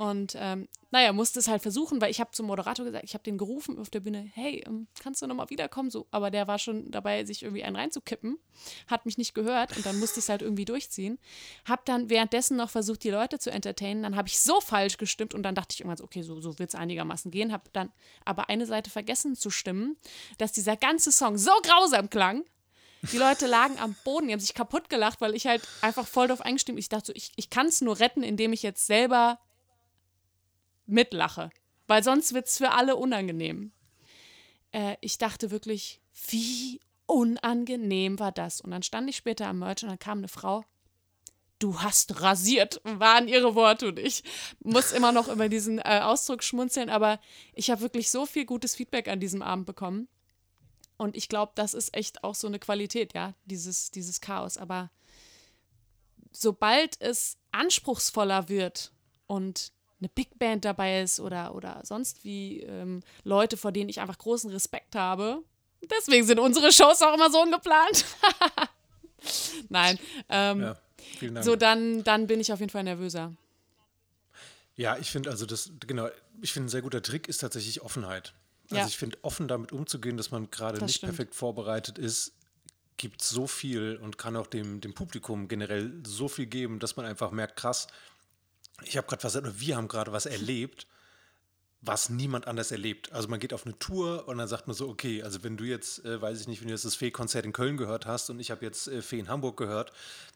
Speaker 3: Und ähm, naja, musste es halt versuchen, weil ich habe zum Moderator gesagt, ich habe den gerufen auf der Bühne, hey, ähm, kannst du nochmal wiederkommen? So, aber der war schon dabei, sich irgendwie einen reinzukippen, hat mich nicht gehört und dann musste ich es halt irgendwie durchziehen. Hab dann währenddessen noch versucht, die Leute zu entertainen. Dann habe ich so falsch gestimmt und dann dachte ich irgendwann so, okay, so, so wird es einigermaßen gehen. Habe dann aber eine Seite vergessen zu stimmen, dass dieser ganze Song so grausam klang, die Leute lagen am Boden, die haben sich kaputt gelacht, weil ich halt einfach voll drauf eingestimmt Ich dachte so, ich, ich kann es nur retten, indem ich jetzt selber mitlache. Weil sonst wird es für alle unangenehm. Äh, ich dachte wirklich, wie unangenehm war das? Und dann stand ich später am Merch und dann kam eine Frau. du hast rasiert, waren ihre Worte und ich muss immer noch über diesen äh, Ausdruck schmunzeln, aber ich habe wirklich so viel gutes Feedback an diesem Abend bekommen. Und ich glaube, das ist echt auch so eine Qualität, ja, dieses, dieses Chaos. Aber sobald es anspruchsvoller wird und eine Big Band dabei ist oder, oder sonst wie ähm, Leute, vor denen ich einfach großen Respekt habe. Deswegen sind unsere Shows auch immer so ungeplant. Nein. Ähm,
Speaker 4: Ja, vielen Dank.
Speaker 3: so, dann, dann bin ich auf jeden Fall nervöser.
Speaker 4: Ja, ich finde also das, genau, ich finde ein sehr guter Trick ist tatsächlich Offenheit. Also
Speaker 3: Ja.
Speaker 4: ich finde, offen damit umzugehen, dass man gerade nicht
Speaker 3: stimmt.
Speaker 4: perfekt vorbereitet ist, gibt so viel und kann auch dem, dem Publikum generell so viel geben, dass man einfach merkt, krass, ich habe gerade was, wir haben gerade was erlebt, was niemand anders erlebt. Also man geht auf eine Tour und dann sagt man so, okay, also wenn du jetzt, äh, weiß ich nicht, wenn du jetzt das Fee-Konzert in Köln gehört hast und ich habe jetzt äh, Fee in Hamburg gehört,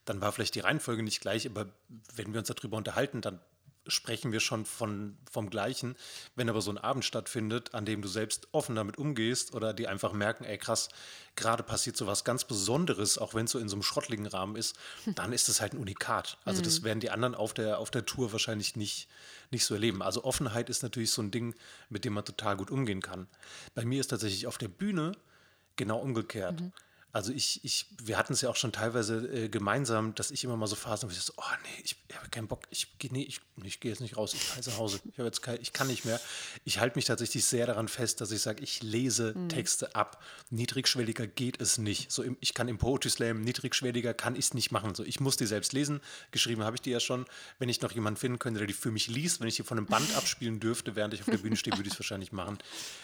Speaker 4: dann war vielleicht die Reihenfolge nicht gleich, aber wenn wir uns darüber unterhalten, dann sprechen wir schon von, vom Gleichen. Wenn aber so ein Abend stattfindet, an dem du selbst offen damit umgehst oder die einfach merken, ey krass, gerade passiert so was ganz Besonderes, auch wenn es so in so einem schrottligen Rahmen ist, dann ist es halt ein Unikat. Also das werden die anderen auf der, auf der Tour wahrscheinlich nicht, nicht so erleben. Also Offenheit ist natürlich so ein Ding, mit dem man total gut umgehen kann. Bei mir ist tatsächlich auf der Bühne genau umgekehrt. Also ich, ich, wir hatten es ja auch schon teilweise äh, gemeinsam, dass ich immer mal so Phasen, wo ich so, oh nee, ich, ich habe keinen Bock, ich gehe nee, ich, ich gehe jetzt nicht raus, ich fahre nach Hause, ich jetzt kein, ich kann nicht mehr. Ich halte mich tatsächlich sehr daran fest, dass ich sage, ich lese Texte ab. Niedrigschwelliger geht es nicht. So im, ich kann im Poetry Slam niedrigschwelliger kann ich es nicht machen. So ich muss die selbst lesen. Geschrieben habe ich die ja schon. Wenn ich noch jemanden finden könnte, der die für mich liest, wenn ich die von einem Band abspielen dürfte, während ich auf der Bühne stehe, würde ich es wahrscheinlich machen.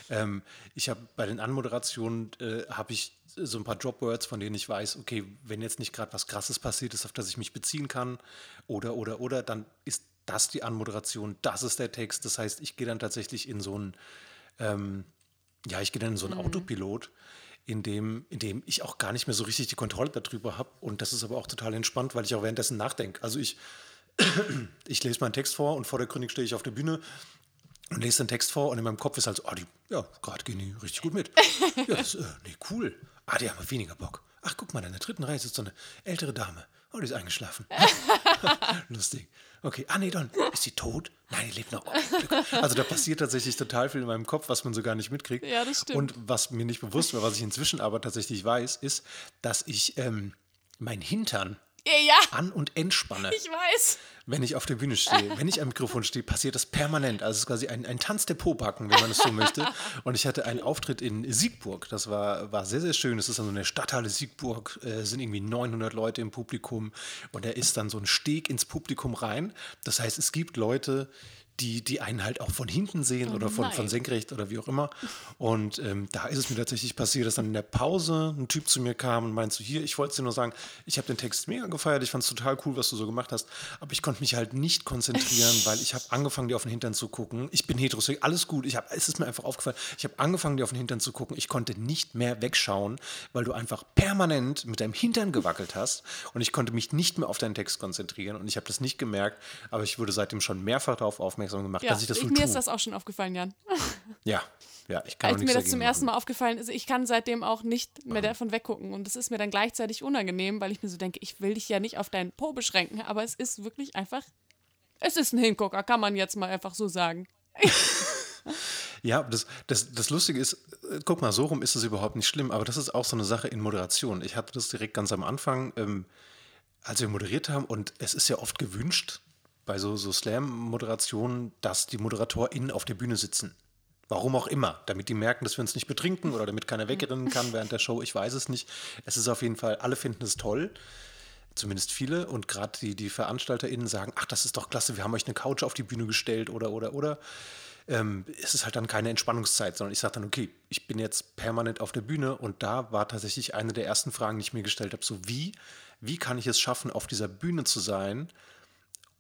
Speaker 4: Ähm, ich habe bei den Anmoderationen äh, habe ich so ein paar Dropwords, von denen ich weiß, okay, wenn jetzt nicht gerade was Krasses passiert ist, auf das ich mich beziehen kann, oder, oder, oder, dann ist das die Anmoderation, das ist der Text. Das heißt, ich gehe dann tatsächlich in so ein, ähm, ja, ich gehe dann in so einen Autopilot, in dem, in dem ich auch gar nicht mehr so richtig die Kontrolle darüber habe. Und das ist aber auch total entspannt, weil ich auch währenddessen nachdenke. Also ich, ich lese meinen Text vor und vordergründig stehe ich auf der Bühne und lese den Text vor und in meinem Kopf ist halt so, ah, die, ja, gerade gehen die richtig gut mit. Ja, das, äh, nee, cool. Ah, die haben weniger Bock. Ach, guck mal, in der dritten Reihe sitzt so eine ältere Dame. Oh, die ist eingeschlafen. Lustig. Okay, ah nee, dann ist sie tot? Nein, die lebt noch. Oh, also da passiert tatsächlich total viel in meinem Kopf, was man so gar nicht mitkriegt.
Speaker 3: Ja, das stimmt.
Speaker 4: Und was mir nicht bewusst war, was ich inzwischen aber tatsächlich weiß, ist, dass ich ähm, mein Hintern
Speaker 3: Ja,
Speaker 4: an- und entspanne
Speaker 3: ich weiß.
Speaker 4: wenn ich auf der Bühne stehe, wenn ich am Mikrofon stehe, passiert das permanent. Also es ist quasi ein, ein Tanz der Pobacken, wenn man es so möchte. Und ich hatte einen Auftritt in Siegburg. Das war, war sehr, sehr schön. Das ist dann so eine Stadthalle Siegburg. Äh, sind irgendwie 900 Leute im Publikum. Und da ist dann so ein Steg ins Publikum rein. Das heißt, es gibt Leute, die, die einen halt auch von hinten sehen oder von, von senkrecht oder wie auch immer. Und ähm, da ist es mir tatsächlich passiert, dass dann in der Pause ein Typ zu mir kam und meinte so, hier, ich wollte dir nur sagen, ich habe den Text mega gefeiert, ich fand es total cool, was du so gemacht hast, aber ich konnte mich halt nicht konzentrieren, weil ich habe angefangen, dir auf den Hintern zu gucken. Ich bin heterosexuell, alles gut, ich hab, es ist mir einfach aufgefallen, ich habe angefangen, dir auf den Hintern zu gucken, ich konnte nicht mehr wegschauen, weil du einfach permanent mit deinem Hintern gewackelt hast und ich konnte mich nicht mehr auf deinen Text konzentrieren und ich habe das nicht gemerkt, aber ich wurde seitdem schon mehrfach darauf aufmerksam gemacht,
Speaker 3: Ja,
Speaker 4: dass ich das
Speaker 3: ich,
Speaker 4: wohl
Speaker 3: mir
Speaker 4: tue.
Speaker 3: ist das auch schon aufgefallen, Jan.
Speaker 4: Ja, ja, ich kann
Speaker 3: Als mir das zum
Speaker 4: dagegen
Speaker 3: ersten
Speaker 4: machen.
Speaker 3: Mal aufgefallen ist, ich kann seitdem auch nicht mehr davon weggucken. Und das ist mir dann gleichzeitig unangenehm, weil ich mir so denke, ich will dich ja nicht auf deinen Po beschränken, aber es ist wirklich einfach, es ist ein Hingucker, kann man jetzt mal einfach so sagen.
Speaker 4: Ja, das, das, das Lustige ist, äh, guck mal, so rum ist es überhaupt nicht schlimm, aber das ist auch so eine Sache in Moderation. Ich hatte das direkt ganz am Anfang, ähm, als wir moderiert haben, und es ist ja oft gewünscht bei so, so Slam-Moderationen, dass die ModeratorInnen auf der Bühne sitzen. Warum auch immer, damit die merken, dass wir uns nicht betrinken oder damit keiner wegrennen kann während der Show, ich weiß es nicht. Es ist auf jeden Fall, alle finden es toll zumindest viele und gerade die, die VeranstalterInnen sagen, ach, das ist doch klasse, wir haben euch eine Couch auf die Bühne gestellt oder, oder, oder. Ähm, es ist halt dann keine Entspannungszeit, sondern ich sage dann, okay, ich bin jetzt permanent auf der Bühne und da war tatsächlich eine der ersten Fragen, die ich mir gestellt habe, so wie, wie kann ich es schaffen, auf dieser Bühne zu sein,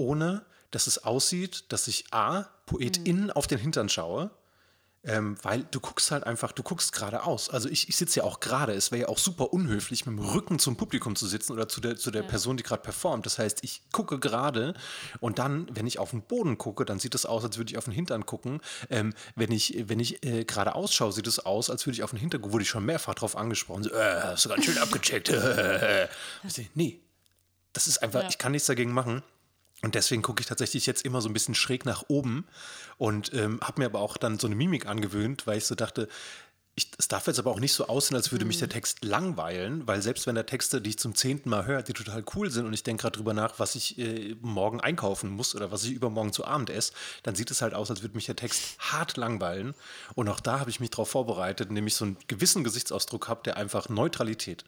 Speaker 4: ohne dass es aussieht, dass ich A, PoetInnen auf den Hintern schaue, ähm, weil du guckst halt einfach, du guckst geradeaus. Also ich, ich sitze ja auch gerade. Es wäre ja auch super unhöflich, mit dem Rücken zum Publikum zu sitzen oder zu der, zu der Person, die gerade performt. Das heißt, ich gucke gerade und dann, wenn ich auf den Boden gucke, dann sieht es aus, als würde ich auf den Hintern gucken. Ähm, wenn ich, wenn ich äh, gerade ausschaue, sieht es aus, als würde ich auf den Hintern gucken. Wurde ich schon mehrfach drauf angesprochen. So, äh, hast du ganz schön abgecheckt. Ich sag, nee, das ist einfach,
Speaker 3: Ja.
Speaker 4: ich kann nichts dagegen machen. Und deswegen gucke ich tatsächlich jetzt immer so ein bisschen schräg nach oben und ähm, habe mir aber auch dann so eine Mimik angewöhnt, weil ich so dachte, ich, es darf jetzt aber auch nicht so aussehen, als würde mich der Text langweilen, weil selbst wenn da Texte, die ich zum zehnten Mal höre, die total cool sind und ich denke gerade drüber nach, was ich äh, morgen einkaufen muss oder was ich übermorgen zu Abend esse, dann sieht es halt aus, als würde mich der Text hart langweilen. Und auch da habe ich mich darauf vorbereitet, indem ich so einen gewissen Gesichtsausdruck habe, der einfach Neutralität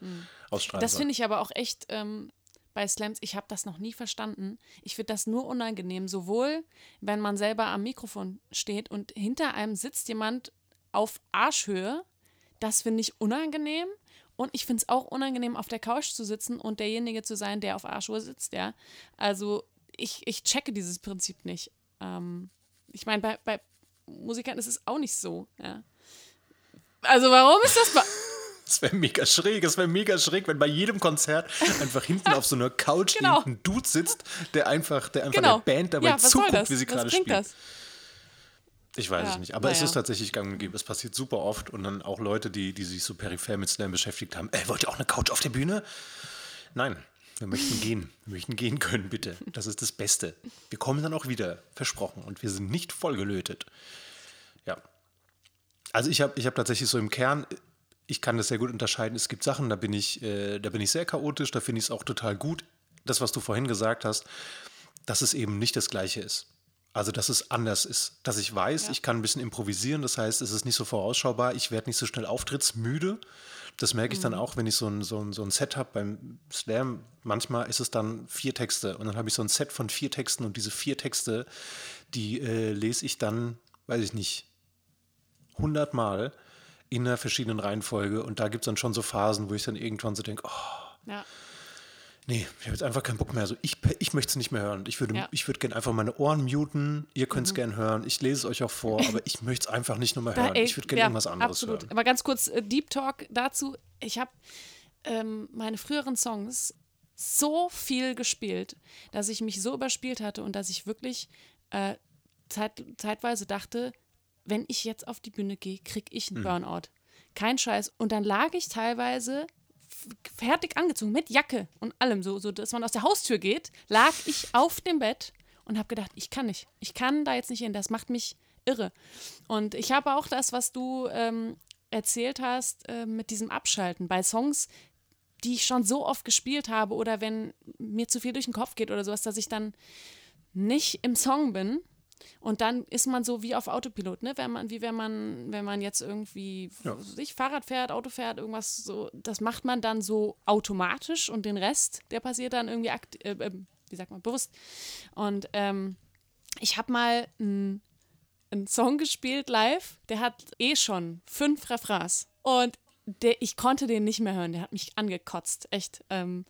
Speaker 4: ausstrahlen
Speaker 3: Das
Speaker 4: soll.
Speaker 3: finde ich aber auch echt ähm, bei Slams, ich habe das noch nie verstanden. Ich finde das nur unangenehm, sowohl wenn man selber am Mikrofon steht und hinter einem sitzt jemand auf Arschhöhe. Das finde ich unangenehm. Und ich finde es auch unangenehm, auf der Couch zu sitzen und derjenige zu sein, der auf Arschhöhe sitzt, ja. Also ich, ich checke dieses Prinzip nicht. Ähm, ich meine, bei, bei Musikern ist es auch nicht so, ja. Also warum ist das
Speaker 4: Das wäre mega schräg. Es wäre mega schräg, wenn bei jedem Konzert einfach hinten auf so einer Couch
Speaker 3: Genau.
Speaker 4: irgendein Dude sitzt, der einfach, der einfach
Speaker 3: genau.
Speaker 4: der Band dabei
Speaker 3: ja,
Speaker 4: zuguckt, wie sie gerade spielt.
Speaker 3: das?
Speaker 4: Ich weiß
Speaker 3: Ja,
Speaker 4: es nicht, aber es
Speaker 3: naja.
Speaker 4: ist tatsächlich gang und gäbe. Es passiert super oft und dann auch Leute, die, die sich so peripher mit Slam beschäftigt haben. Ey, wollt ihr auch eine Couch auf der Bühne? Nein, wir möchten gehen. Wir möchten gehen können, bitte. Das ist das Beste. Wir kommen dann auch wieder, versprochen. Und wir sind nicht vollgelötet. Ja. Also ich habe ich hab tatsächlich so im Kern, ich kann das sehr gut unterscheiden. Es gibt Sachen, da bin ich, äh, da bin ich sehr chaotisch, da finde ich es auch total gut. Das, was du vorhin gesagt hast, dass es eben nicht das Gleiche ist. Also, dass es anders ist. Dass ich weiß, ich kann ein bisschen improvisieren, das heißt, es ist nicht so vorausschaubar, ich werde nicht so schnell auftrittsmüde. Das merke ich dann auch, wenn ich so ein, so ein, so ein Set habe beim Slam. Manchmal ist es dann vier Texte und dann habe ich so ein Set von vier Texten und diese vier Texte, die äh, lese ich dann, weiß ich nicht, hundertmal in einer verschiedenen Reihenfolge und da gibt es dann schon so Phasen, wo ich dann irgendwann so denke, oh,
Speaker 3: Ja.
Speaker 4: Nee, ich habe jetzt einfach keinen Bock mehr. Also ich, ich möchte es nicht mehr hören. Ich würde,
Speaker 3: Ja.
Speaker 4: ich würde gerne einfach meine Ohren muten. Ihr könnt es gerne hören. Ich lese es euch auch vor, aber ich möchte es einfach nicht nochmal
Speaker 3: Da,
Speaker 4: hören.
Speaker 3: ey,
Speaker 4: ich würde gerne
Speaker 3: ja,
Speaker 4: irgendwas anderes
Speaker 3: absolut.
Speaker 4: hören.
Speaker 3: Aber ganz kurz äh, Deep Talk dazu. Ich habe ähm, meine früheren Songs so viel gespielt, dass ich mich so überspielt hatte und dass ich wirklich äh, zeit, zeitweise dachte, wenn ich jetzt auf die Bühne gehe, kriege ich einen Burnout. Kein Scheiß. Und dann lag ich teilweise fertig angezogen mit Jacke und allem, so, so dass man aus der Haustür geht, lag ich auf dem Bett und habe gedacht, ich kann nicht. Ich kann da jetzt nicht hin. Das macht mich irre. Und ich habe auch das, was du ähm, erzählt hast, äh, mit diesem Abschalten bei Songs, die ich schon so oft gespielt habe oder wenn mir zu viel durch den Kopf geht oder sowas, dass ich dann nicht im Song bin. Und dann ist man so wie auf Autopilot, ne? Wenn man, wie wenn man, wenn man jetzt irgendwie
Speaker 4: Ja.
Speaker 3: sich Fahrrad fährt, Auto fährt, irgendwas so, das macht man dann so automatisch und den Rest, der passiert dann irgendwie akt äh, äh, wie sagt man, bewusst. Und ähm, ich habe mal einen einen Song gespielt live, der hat eh schon fünf Refrains. Und der, ich konnte den nicht mehr hören, der hat mich angekotzt, echt. Ähm,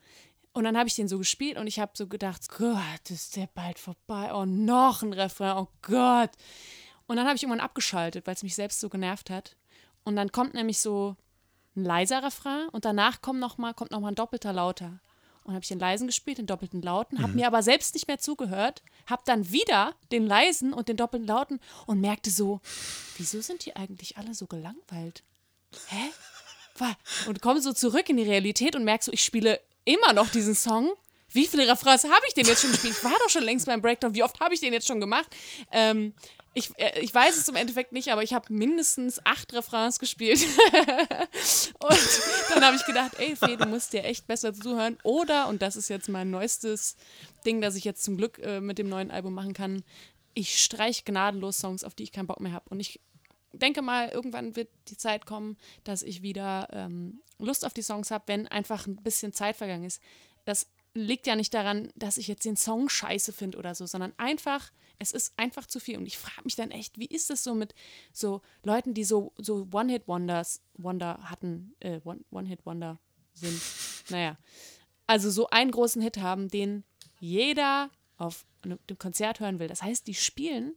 Speaker 3: und dann habe ich den so gespielt und ich habe so gedacht, Gott, ist der bald vorbei. Oh, noch ein Refrain, oh Gott. Und dann habe ich irgendwann abgeschaltet, weil es mich selbst so genervt hat. Und dann kommt nämlich so ein leiser Refrain und danach kommt noch mal, kommt noch mal ein doppelter lauter. Und habe ich den leisen gespielt, den doppelten lauten, habe mir aber selbst nicht mehr zugehört, habe dann wieder den leisen und den doppelten lauten und merkte so, wieso sind die eigentlich alle so gelangweilt? Hä? Und komme so zurück in die Realität und merke so, ich spiele immer noch diesen Song. Wie viele Refrains habe ich denn jetzt schon gespielt? Ich war doch schon längst beim Breakdown. Wie oft habe ich den jetzt schon gemacht? Ähm, ich, äh, ich weiß es im Endeffekt nicht, aber ich habe mindestens acht Refrains gespielt. und dann habe ich gedacht, ey, Fee, du musst dir echt besser zuhören. Oder, und das ist jetzt mein neuestes Ding, das ich jetzt zum Glück äh, mit dem neuen Album machen kann, ich streich gnadenlos Songs, auf die ich keinen Bock mehr habe. Und ich denke mal, irgendwann wird die Zeit kommen, dass ich wieder ähm, Lust auf die Songs habe, wenn einfach ein bisschen Zeit vergangen ist. Das liegt ja nicht daran, dass ich jetzt den Song scheiße finde oder so, sondern einfach, es ist einfach zu viel. Und ich frage mich dann echt, wie ist das so mit so Leuten, die so, so One-Hit-Wonders Wonder hatten, äh, One- One-Hit-Wonder sind. Naja, also so einen großen Hit haben, den jeder auf einem Konzert hören will. Das heißt, die spielen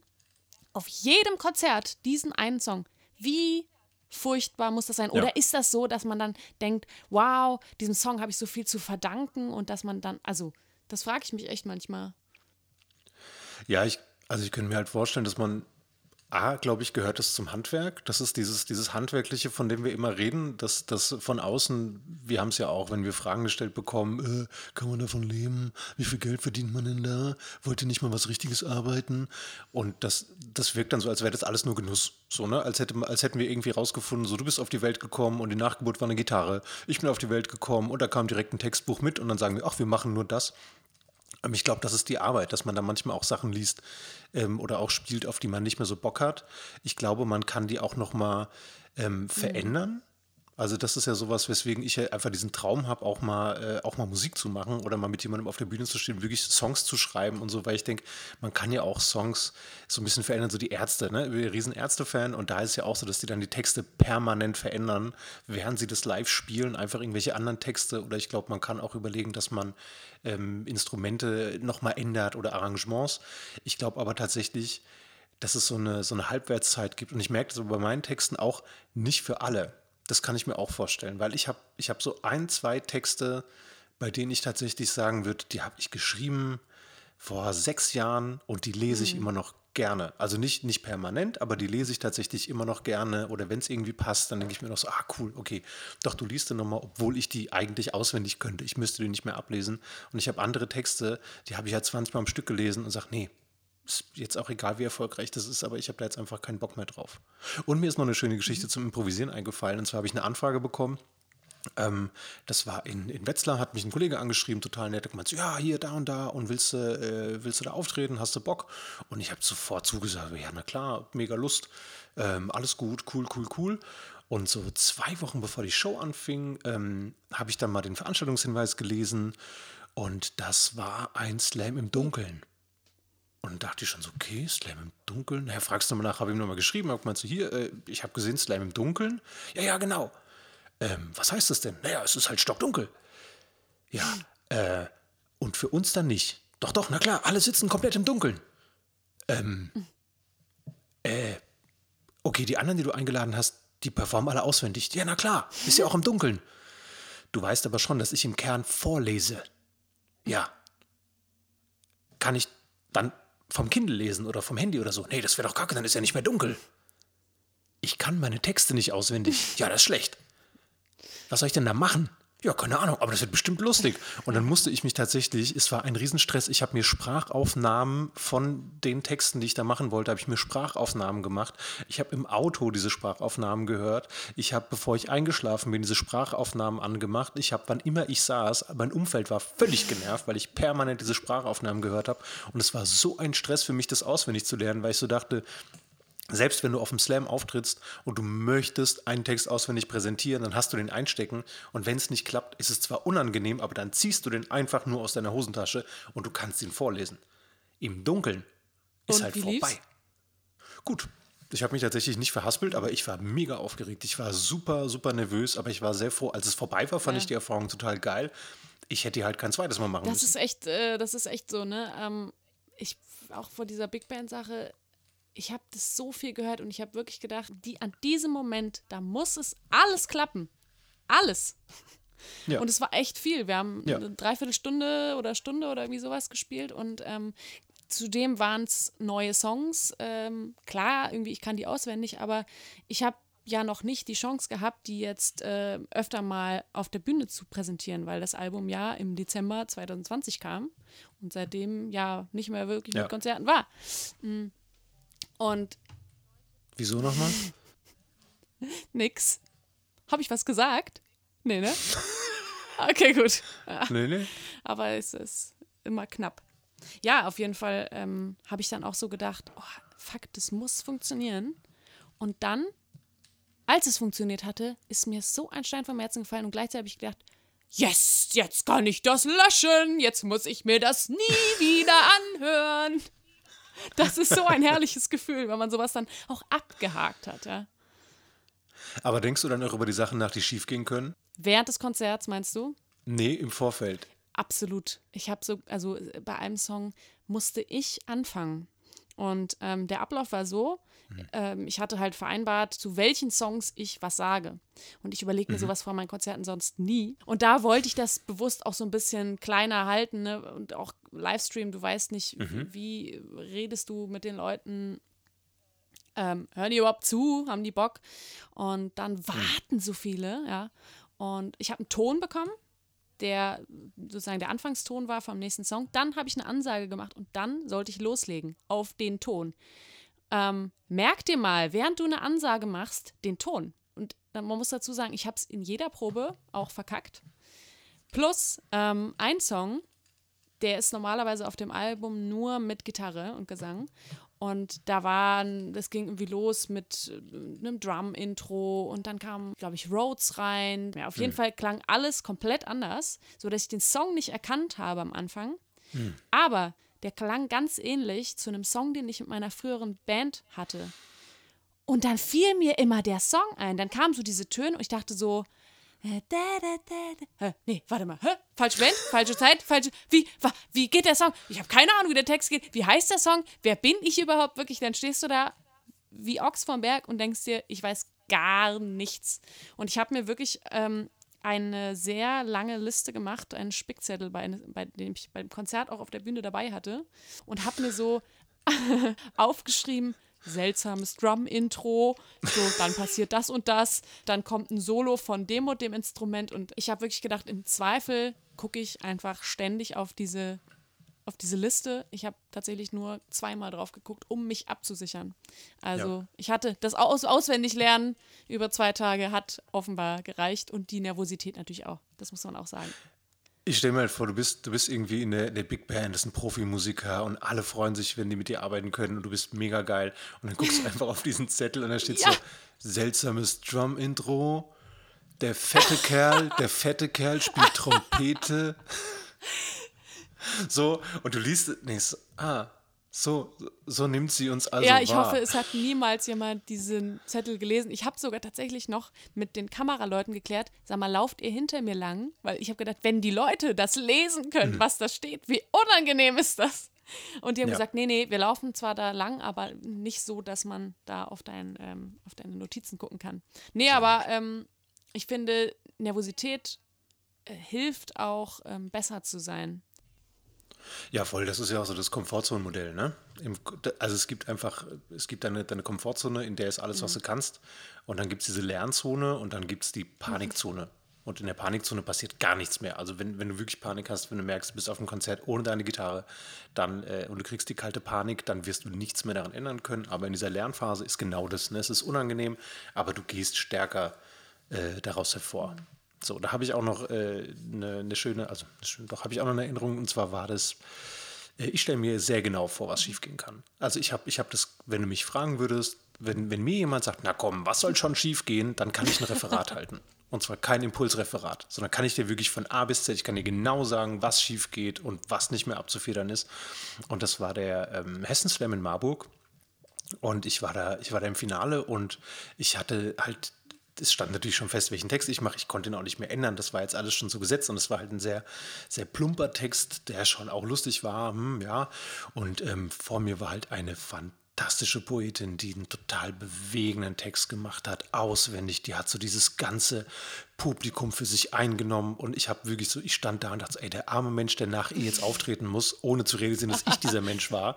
Speaker 3: auf jedem Konzert diesen einen Song. Wie furchtbar muss das sein?
Speaker 4: Ja.
Speaker 3: Oder ist das so, dass man dann denkt, wow, diesem Song habe ich so viel zu verdanken und dass man dann, also, das frage ich mich echt manchmal.
Speaker 4: Ja, ich, also ich könnte mir halt vorstellen, dass man A, glaube ich, gehört es zum Handwerk. Das ist dieses, dieses Handwerkliche, von dem wir immer reden, dass das von außen, wir haben es ja auch, wenn wir Fragen gestellt bekommen, äh, kann man davon leben? Wie viel Geld verdient man denn da? Wollt ihr nicht mal was Richtiges arbeiten? Und das, das wirkt dann so, als wäre das alles nur Genuss. So, ne? Als, hätte, als hätten wir irgendwie rausgefunden, so du bist auf die Welt gekommen und die Nachgeburt war eine Gitarre. Ich bin auf die Welt gekommen und da kam direkt ein Textbuch mit und dann sagen wir, ach, wir machen nur das. Aber ich glaube, das ist die Arbeit, dass man da manchmal auch Sachen liest ähm, oder auch spielt, auf die man nicht mehr so Bock hat. Ich glaube, man kann die auch noch mal ähm, verändern. Also das ist ja sowas, weswegen ich ja einfach diesen Traum habe, auch mal, äh, auch mal Musik zu machen oder mal mit jemandem auf der Bühne zu stehen, wirklich Songs zu schreiben und so, weil ich denke, man kann ja auch Songs so ein bisschen verändern, so die Ärzte, ne? Ich bin ein riesen Ärzte-Fan und da ist ja auch so, dass die dann die Texte permanent verändern, während sie das live spielen, einfach irgendwelche anderen Texte oder ich glaube, man kann auch überlegen, dass man ähm, Instrumente nochmal ändert oder Arrangements. Ich glaube aber tatsächlich, dass es so eine, so eine Halbwertszeit gibt und ich merke das aber bei meinen Texten auch nicht für alle. Das kann ich mir auch vorstellen, weil ich habe ich hab so ein, zwei Texte, bei denen ich tatsächlich sagen würde, die habe ich geschrieben vor sechs Jahren und die lese ich immer noch gerne. Also nicht, nicht permanent, aber die lese ich tatsächlich immer noch gerne. Oder wenn es irgendwie passt, dann denke ich mir noch so, ah cool, okay, doch du liest den nochmal, obwohl ich die eigentlich auswendig könnte. Ich müsste die nicht mehr ablesen. Und ich habe andere Texte, die habe ich halt 20 Mal am Stück gelesen und sage, nee, ist jetzt auch egal, wie erfolgreich das ist, aber ich habe da jetzt einfach keinen Bock mehr drauf. Und mir ist noch eine schöne Geschichte zum Improvisieren eingefallen. Und zwar habe ich eine Anfrage bekommen. Ähm, das war in, in Wetzlar, hat mich ein Kollege angeschrieben, total nett, und gemeint, ja, hier, da und da, und willst du, äh, willst du da auftreten, hast du Bock? Und ich habe sofort zugesagt, ja, na klar, mega Lust, ähm, alles gut, cool, cool, cool. Und so zwei Wochen bevor die Show anfing, ähm, habe ich dann mal den Veranstaltungshinweis gelesen und das war ein Slam im Dunkeln. Und dann dachte ich schon so, okay, Slam im Dunkeln. Naja, fragst du mal nach, habe ich ihm nochmal geschrieben, hab gemeint so, hier, äh, ich habe gesehen, Slam im Dunkeln. Ja, ja, genau. Ähm, was heißt das denn? Naja, es ist halt stockdunkel. Ja, äh, und für uns dann nicht. Doch, doch, na klar, alle sitzen komplett im Dunkeln. Ähm, äh, okay, die anderen, die du eingeladen hast, die performen alle auswendig. Ja, na klar, ist ja auch im Dunkeln. Du weißt aber schon, dass ich im Kern vorlese. Ja. Kann ich dann vom Kindle lesen oder vom Handy oder so? Nee, das wäre doch kacke, dann ist ja nicht mehr dunkel. Ich kann meine Texte nicht auswendig. Ja, das ist schlecht. Was soll ich denn da machen? Ja, keine Ahnung, aber das wird bestimmt lustig. Und dann musste ich mich tatsächlich, es war ein Riesenstress, ich habe mir Sprachaufnahmen von den Texten, die ich da machen wollte, habe ich mir Sprachaufnahmen gemacht. Ich habe im Auto diese Sprachaufnahmen gehört. Ich habe, bevor ich eingeschlafen bin, diese Sprachaufnahmen angemacht. Ich habe, wann immer ich saß, mein Umfeld war völlig genervt, weil ich permanent diese Sprachaufnahmen gehört habe. Und es war so ein Stress für mich, das auswendig zu lernen, weil ich so dachte, selbst wenn du auf dem Slam auftrittst und du möchtest einen Text auswendig präsentieren, dann hast du den einstecken und wenn es nicht klappt, ist es zwar unangenehm, aber dann ziehst du den einfach nur aus deiner Hosentasche und du kannst ihn vorlesen. Im Dunkeln ist
Speaker 3: Und
Speaker 4: halt vorbei.
Speaker 3: lief's?
Speaker 4: Gut. Ich habe mich tatsächlich nicht verhaspelt, aber ich war mega aufgeregt. Ich war super, super nervös, aber ich war sehr froh. Als es vorbei war, fand
Speaker 3: Ja.
Speaker 4: ich die Erfahrung total geil. Ich hätte die halt kein zweites Mal machen
Speaker 3: Das
Speaker 4: müssen.
Speaker 3: ist echt, äh, das ist echt so, ne? Ähm, ich auch vor dieser Big Band Sache, ich habe das so viel gehört und ich habe wirklich gedacht, die an diesem Moment, da muss es alles klappen. Alles.
Speaker 4: Ja.
Speaker 3: Und es war echt viel. Wir haben
Speaker 4: Ja.
Speaker 3: eine Dreiviertelstunde oder Stunde oder irgendwie sowas gespielt und ähm, zudem waren es neue Songs. Ähm, klar, irgendwie, ich kann die auswendig, aber ich habe ja noch nicht die Chance gehabt, die jetzt äh, öfter mal auf der Bühne zu präsentieren, weil das Album ja im Dezember 2020 kam und seitdem ja nicht mehr wirklich
Speaker 4: Ja.
Speaker 3: mit Konzerten war. Mm. Und
Speaker 4: Wieso nochmal?
Speaker 3: nix. Habe ich was gesagt? Nee, ne? Okay, gut.
Speaker 4: nee, nee.
Speaker 3: aber es ist immer knapp. Ja, auf jeden Fall ähm, habe ich dann auch so gedacht, oh, fuck, das muss funktionieren. Und dann, als es funktioniert hatte, ist mir so ein Stein vom Herzen gefallen und gleichzeitig habe ich gedacht, yes, jetzt kann ich das löschen, jetzt muss ich mir das nie wieder anhören. Das ist so ein herrliches Gefühl, wenn man sowas dann auch abgehakt hat, ja.
Speaker 4: Aber denkst du dann auch über die Sachen nach, die schief gehen können?
Speaker 3: Während des Konzerts, meinst du?
Speaker 4: Nee, im Vorfeld.
Speaker 3: Absolut. Ich habe so, also äh, bei einem Song musste ich anfangen. Und ähm, der Ablauf war so, ähm, ich hatte halt vereinbart, zu welchen Songs ich was sage. Und ich überlege mir sowas vor meinen Konzerten sonst nie. Und da wollte ich das bewusst auch so ein bisschen kleiner halten. Ne? Und auch Livestream, du weißt nicht, wie redest du mit den Leuten. ähm, hören die überhaupt zu? Haben die Bock? Und dann warten so viele, ja. Und ich habe einen Ton bekommen, der sozusagen der Anfangston war vom nächsten Song. Dann habe ich eine Ansage gemacht und dann sollte ich loslegen auf den Ton. Ähm, merk dir mal, während du eine Ansage machst, den Ton. Und man muss dazu sagen, ich habe es in jeder Probe auch verkackt. Plus ähm, ein Song, der ist normalerweise auf dem Album nur mit Gitarre und Gesang. Und da waren, das ging irgendwie los mit äh, einem Drum-Intro und dann kam, glaube ich, Rhodes rein. Ja, auf jeden Fall klang alles komplett anders, sodass ich den Song nicht erkannt habe am Anfang. Aber der klang ganz ähnlich zu einem Song, den ich mit meiner früheren Band hatte. Und dann fiel mir immer der Song ein. Dann kamen so diese Töne und ich dachte so, da, da, da, da. Hä, nee, warte mal. Hä? Falsche Band, falsche Zeit, falsche. Wie, wa, wie geht der Song? Ich habe keine Ahnung, wie der Text geht. Wie heißt der Song? Wer bin ich überhaupt wirklich? Dann stehst du da wie Ochs vom Berg und denkst dir, ich weiß gar nichts. Und ich habe mir wirklich ähm, eine sehr lange Liste gemacht, einen Spickzettel, bei, bei dem ich beim Konzert auch auf der Bühne dabei hatte und habe mir so aufgeschrieben, seltsames Drum-Intro, so, dann passiert das und das, dann kommt ein Solo von dem und dem Instrument und ich habe wirklich gedacht, im Zweifel gucke ich einfach ständig auf diese, auf diese Liste. Ich habe tatsächlich nur zweimal drauf geguckt, um mich abzusichern. Also
Speaker 4: Ja.
Speaker 3: ich hatte das Aus Auswendiglernen über zwei Tage hat offenbar gereicht und die Nervosität natürlich auch. Das muss man auch sagen.
Speaker 4: Ich stelle mir halt vor, du bist, du bist irgendwie in der, in der Big Band, das sind Profimusiker und alle freuen sich, wenn die mit dir arbeiten können und du bist mega geil. Und dann guckst du einfach auf diesen Zettel und da steht
Speaker 3: Ja.
Speaker 4: so, seltsames Drum-Intro, der fette Kerl, der fette Kerl spielt Trompete. So, und du liest, nee, so, ah, so, so nimmt sie uns also
Speaker 3: ja, ich
Speaker 4: wahr.
Speaker 3: hoffe, es hat niemals jemand diesen Zettel gelesen. Ich habe sogar tatsächlich noch mit den Kameraleuten geklärt, sag mal, lauft ihr hinter mir lang? Weil ich habe gedacht, wenn die Leute das lesen können,
Speaker 4: Mhm.
Speaker 3: was da steht, wie unangenehm ist das? Und die haben
Speaker 4: Ja.
Speaker 3: gesagt, nee, nee, wir laufen zwar da lang, aber nicht so, dass man da auf, dein, ähm, auf deine Notizen gucken kann. Nee, aber ähm, ich finde, Nervosität äh, hilft auch, ähm, besser zu sein.
Speaker 4: Ja, voll, das ist ja auch so das Komfortzone-Modell, ne? Im, also es gibt einfach, es gibt deine, deine Komfortzone, in der ist alles, was du kannst. Und dann gibt es diese Lernzone und dann gibt es die Panikzone. Und in der Panikzone passiert gar nichts mehr. Also wenn, wenn du wirklich Panik hast, wenn du merkst, du bist auf einem Konzert ohne deine Gitarre, dann äh, und du kriegst die kalte Panik, dann wirst du nichts mehr daran ändern können. Aber in dieser Lernphase ist genau das. Ne? Es ist unangenehm, aber du gehst stärker äh, daraus hervor. So, da habe ich auch noch äh, eine, eine schöne, also schöne- doch habe ich auch noch eine Erinnerung. Und zwar war das, äh, ich stelle mir sehr genau vor, was schiefgehen kann. Also ich habe ich hab das, wenn du mich fragen würdest, wenn, wenn mir jemand sagt, na komm, was soll schon schiefgehen, dann kann ich ein Referat halten. Und zwar kein Impulsreferat, sondern kann ich dir wirklich von A bis Z, ich kann dir genau sagen, was schief geht und was nicht mehr abzufedern ist. Und das war der ähm, Hessen-Slam in Marburg. Und ich war da, ich war da im Finale und ich hatte halt, es stand natürlich schon fest, welchen Text ich mache. Ich konnte ihn auch nicht mehr ändern. Das war jetzt alles schon so gesetzt und es war halt ein sehr, sehr plumper Text, der schon auch lustig war. Hm, ja. Und ähm, vor mir war halt eine fantastische Poetin, die einen total bewegenden Text gemacht hat, auswendig. Die hat so dieses ganze Publikum für sich eingenommen und ich habe wirklich so, ich stand da und dachte, ey, der arme Mensch, der nach ihr jetzt auftreten muss, ohne zu realisieren, dass ich dieser Mensch war,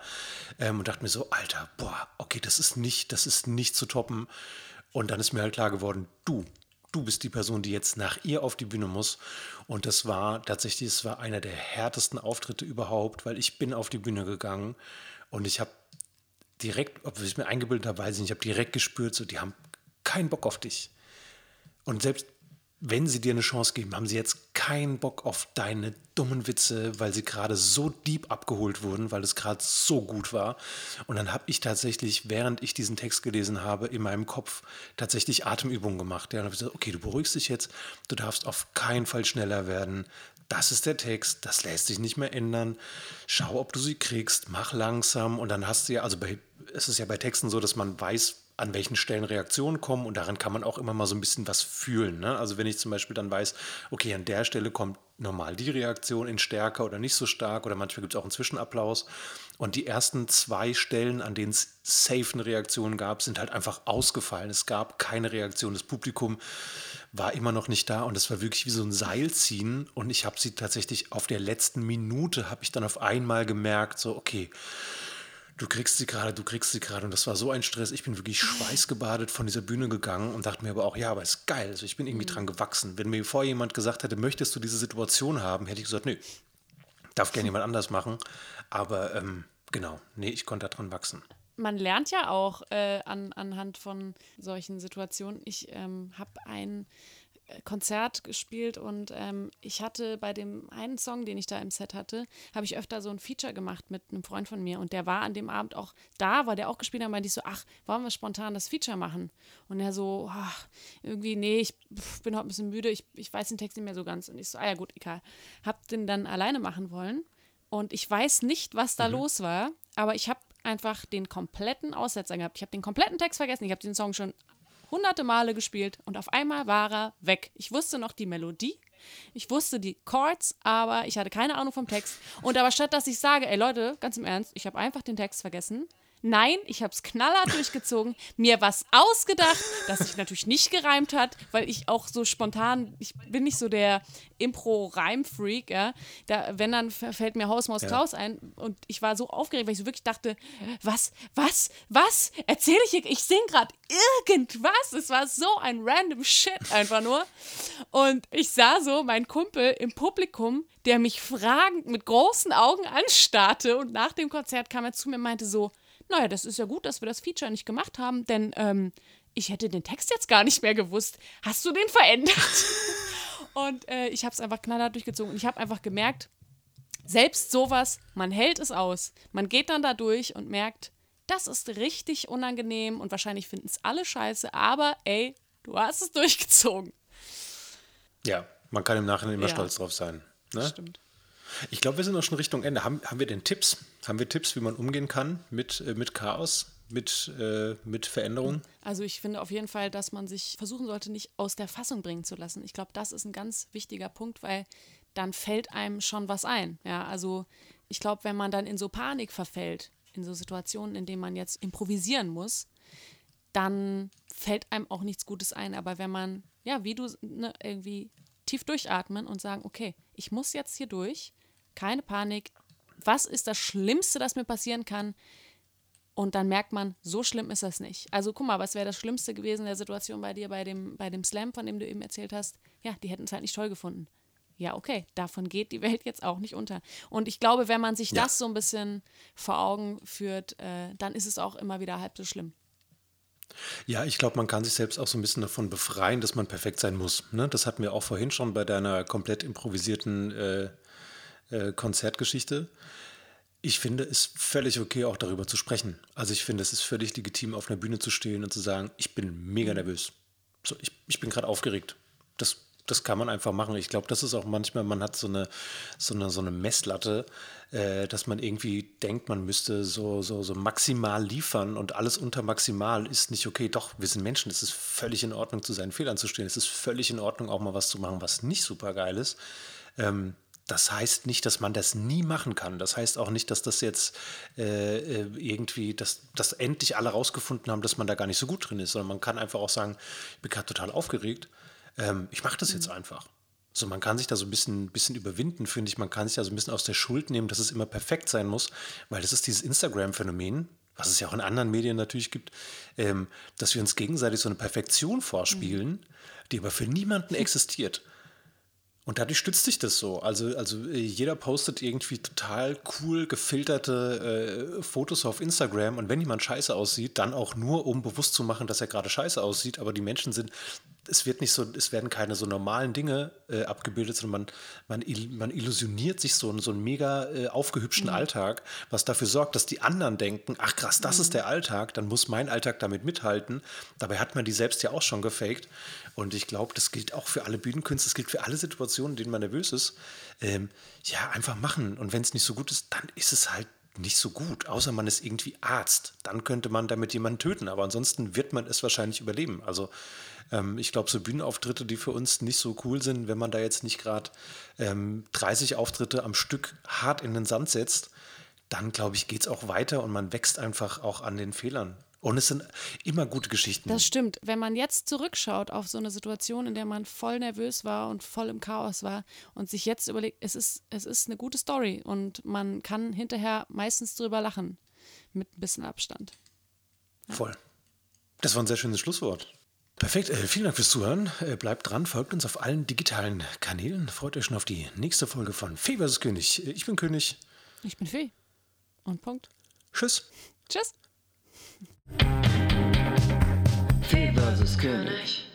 Speaker 4: ähm, und dachte mir so, Alter, boah, okay, das ist nicht, das ist nicht zu toppen. Und dann ist mir halt klar geworden, du, du bist die Person, die jetzt nach ihr auf die Bühne muss. Und das war tatsächlich, es war einer der härtesten Auftritte überhaupt, weil ich bin auf die Bühne gegangen und ich habe direkt, ob ich mir eingebildet habe, weiß ich nicht, ich habe direkt gespürt, so, die haben keinen Bock auf dich. Und selbst wenn sie dir eine Chance geben, haben sie jetzt keinen Bock auf deine dummen Witze, weil sie gerade so deep abgeholt wurden, weil es gerade so gut war. Und dann habe ich tatsächlich, während ich diesen Text gelesen habe, in meinem Kopf tatsächlich Atemübungen gemacht. Ja, und habe gesagt, okay, du beruhigst dich jetzt, du darfst auf keinen Fall schneller werden. Das ist der Text, das lässt sich nicht mehr ändern. Schau, ob du sie kriegst, mach langsam und dann hast du ja, also bei, es ist ja bei Texten so, dass man weiß, an welchen Stellen Reaktionen kommen und daran kann man auch immer mal so ein bisschen was fühlen. Ne? Also wenn ich zum Beispiel dann weiß, okay, an der Stelle kommt normal die Reaktion in stärker oder nicht so stark oder manchmal gibt es auch einen Zwischenapplaus und die ersten zwei Stellen, an denen es safe eine Reaktion gab, sind halt einfach ausgefallen. Es gab keine Reaktion. Das Publikum war immer noch nicht da und es war wirklich wie so ein Seil ziehen und ich habe sie tatsächlich auf der letzten Minute habe ich dann auf einmal gemerkt, so okay, du kriegst sie gerade, du kriegst sie gerade. Und das war so ein Stress. Ich bin wirklich schweißgebadet von dieser Bühne gegangen und dachte mir aber auch, ja, aber ist geil. Also ich bin irgendwie dran gewachsen. Wenn mir vorher jemand gesagt hätte, möchtest du diese Situation haben, hätte ich gesagt, nö, darf gerne jemand anders machen. Aber ähm, genau, nee, ich konnte daran wachsen.
Speaker 3: man lernt ja auch äh, an, anhand von solchen Situationen. Ich ähm, habe ein äh, Konzert gespielt und ähm, ich hatte bei dem einen Song, den ich da im Set hatte, habe ich öfter so ein Feature gemacht mit einem Freund von mir und der war an dem Abend auch da, weil der auch gespielt hat, meinte ich so, ach, wollen wir spontan das Feature machen? Und er so, ach, irgendwie, nee, ich pf, bin heute ein bisschen müde, ich, ich weiß den Text nicht mehr so ganz. Und ich so, ah ja gut, egal. Hab den dann alleine machen wollen und ich weiß nicht, was da los war, aber ich habe einfach den kompletten Aussetzer gehabt. Ich habe den kompletten Text vergessen. Ich habe den Song schon hunderte Male gespielt und auf einmal war er weg. Ich wusste noch die Melodie, ich wusste die Chords, aber ich hatte keine Ahnung vom Text. Und aber statt dass ich sage, ey Leute, ganz im Ernst, ich habe einfach den Text vergessen. Nein, ich habe es knallhart durchgezogen, mir was ausgedacht, das sich natürlich nicht gereimt hat, weil ich auch so spontan, ich bin nicht so der Impro-Reim-Freak, ja. Da, wenn, dann fällt mir Haus, Maus,
Speaker 4: Ja.
Speaker 3: Klaus ein und ich war so aufgeregt, weil ich so wirklich dachte, was, was, was, erzähle ich hier, ich singe gerade irgendwas. Es war so ein random Shit einfach nur. Und ich sah so meinen Kumpel im Publikum, der mich fragend mit großen Augen anstarrte und nach dem Konzert kam er zu mir und meinte so, naja, das ist ja gut, dass wir das Feature nicht gemacht haben, denn ähm, ich hätte den Text jetzt gar nicht mehr gewusst. Hast du den verändert? und äh, ich habe es einfach knallhart durchgezogen und ich habe einfach gemerkt, selbst sowas, man hält es aus. Man geht dann da durch und merkt, das ist richtig unangenehm und wahrscheinlich finden es alle scheiße, aber ey, du hast es durchgezogen.
Speaker 4: Ja, man kann im Nachhinein immer
Speaker 3: Ja.
Speaker 4: stolz drauf sein. Ne?
Speaker 3: Stimmt.
Speaker 4: Ich glaube, wir sind auch schon Richtung Ende. Haben, haben wir denn Tipps? Haben wir Tipps, wie man umgehen kann mit, äh, mit Chaos, mit, äh, mit Veränderung?
Speaker 3: Also ich finde auf jeden Fall, dass man sich versuchen sollte, nicht aus der Fassung bringen zu lassen. Ich glaube, das ist ein ganz wichtiger Punkt, weil dann fällt einem schon was ein. Ja, also ich glaube, wenn man dann in so Panik verfällt, in so Situationen, in denen man jetzt improvisieren muss, dann fällt einem auch nichts Gutes ein. Aber wenn man, ja, wie du ne, irgendwie tief durchatmen und sagen, okay, ich muss jetzt hier durch, keine Panik. Was ist das Schlimmste, das mir passieren kann? Und dann merkt man, so schlimm ist das nicht. Also guck mal, was wäre das Schlimmste gewesen in der Situation bei dir, bei dem, bei dem Slam, von dem du eben erzählt hast? Ja, die hätten es halt nicht toll gefunden. Ja, okay, davon geht die Welt jetzt auch nicht unter. Und ich glaube, wenn man sich
Speaker 4: Ja.
Speaker 3: das so ein bisschen vor Augen führt, äh, dann ist es auch immer wieder halb so schlimm.
Speaker 4: Ja, ich glaube, man kann sich selbst auch so ein bisschen davon befreien, dass man perfekt sein muss. Ne? Das hatten wir auch vorhin schon bei deiner komplett improvisierten äh, äh, Konzertgeschichte. Ich finde es völlig okay, auch darüber zu sprechen. Also ich finde, es ist völlig legitim, auf einer Bühne zu stehen und zu sagen, ich bin mega nervös. So, ich, ich bin gerade aufgeregt. Das, das kann man einfach machen. Ich glaube, das ist auch manchmal, man hat so eine, so eine, so eine Messlatte, äh, dass man irgendwie denkt, man müsste so, so, so maximal liefern und alles unter maximal ist nicht okay. Doch, wir sind Menschen. Es ist völlig in Ordnung, zu seinen Fehlern zu stehen. Es ist völlig in Ordnung, auch mal was zu machen, was nicht super geil ist. Ähm, das heißt nicht, dass man das nie machen kann. Das heißt auch nicht, dass das jetzt äh, äh, irgendwie, dass, dass endlich alle rausgefunden haben, dass man da gar nicht so gut drin ist, sondern man kann einfach auch sagen, ich bin gerade total aufgeregt. Ähm, ich mache das jetzt einfach. So, man kann sich da so ein bisschen, bisschen überwinden, finde ich. Man kann sich da so ein bisschen aus der Schuld nehmen, dass es immer perfekt sein muss, weil das ist dieses Instagram-Phänomen, was es ja auch in anderen Medien natürlich gibt, ähm, dass wir uns gegenseitig so eine Perfektion vorspielen, die aber für niemanden existiert. Und dadurch stützt sich das so. Also, also äh, jeder postet irgendwie total cool gefilterte äh, Fotos auf Instagram und wenn jemand scheiße aussieht, dann auch nur, um bewusst zu machen, dass er gerade scheiße aussieht. Aber die Menschen sind, es wird nicht so, es werden keine so normalen Dinge äh, abgebildet, sondern man, man, man illusioniert sich so, einen- so einen mega äh, aufgehübschten Alltag, was dafür sorgt, dass die anderen denken, ach krass, das ist der Alltag, dann muss mein Alltag damit mithalten. Dabei hat man die selbst ja auch schon gefaked. Und ich glaube, das gilt auch für alle Bühnenkünste, das gilt für alle Situationen, in denen man nervös ist. Ähm, ja, einfach machen. Und wenn es nicht so gut ist, dann ist es halt nicht so gut, außer man ist irgendwie Arzt. Dann könnte man damit jemanden töten, aber ansonsten wird man es wahrscheinlich überleben. Also ähm, ich glaube, so Bühnenauftritte, die für uns nicht so cool sind, wenn man da jetzt nicht gerade ähm, 30 Auftritte am Stück hart in den Sand setzt, dann glaube ich, geht es auch weiter und man wächst einfach auch an den Fehlern. Und es sind immer gute Geschichten.
Speaker 3: Das stimmt. Wenn man jetzt zurückschaut auf so eine Situation, in der man voll nervös war und voll im Chaos war und sich jetzt überlegt, es ist, es ist eine gute Story und man kann hinterher meistens drüber lachen. mit ein bisschen Abstand.
Speaker 4: Voll. Das war ein sehr schönes Schlusswort. Perfekt, äh, vielen Dank fürs Zuhören. Äh, bleibt dran, folgt uns auf allen digitalen Kanälen. Freut euch schon auf die nächste Folge von Fee vs. König. Äh, ich bin König.
Speaker 3: Ich bin Fee. Und Punkt.
Speaker 4: Tschüss.
Speaker 3: Tschüss.
Speaker 2: Fee vs. König.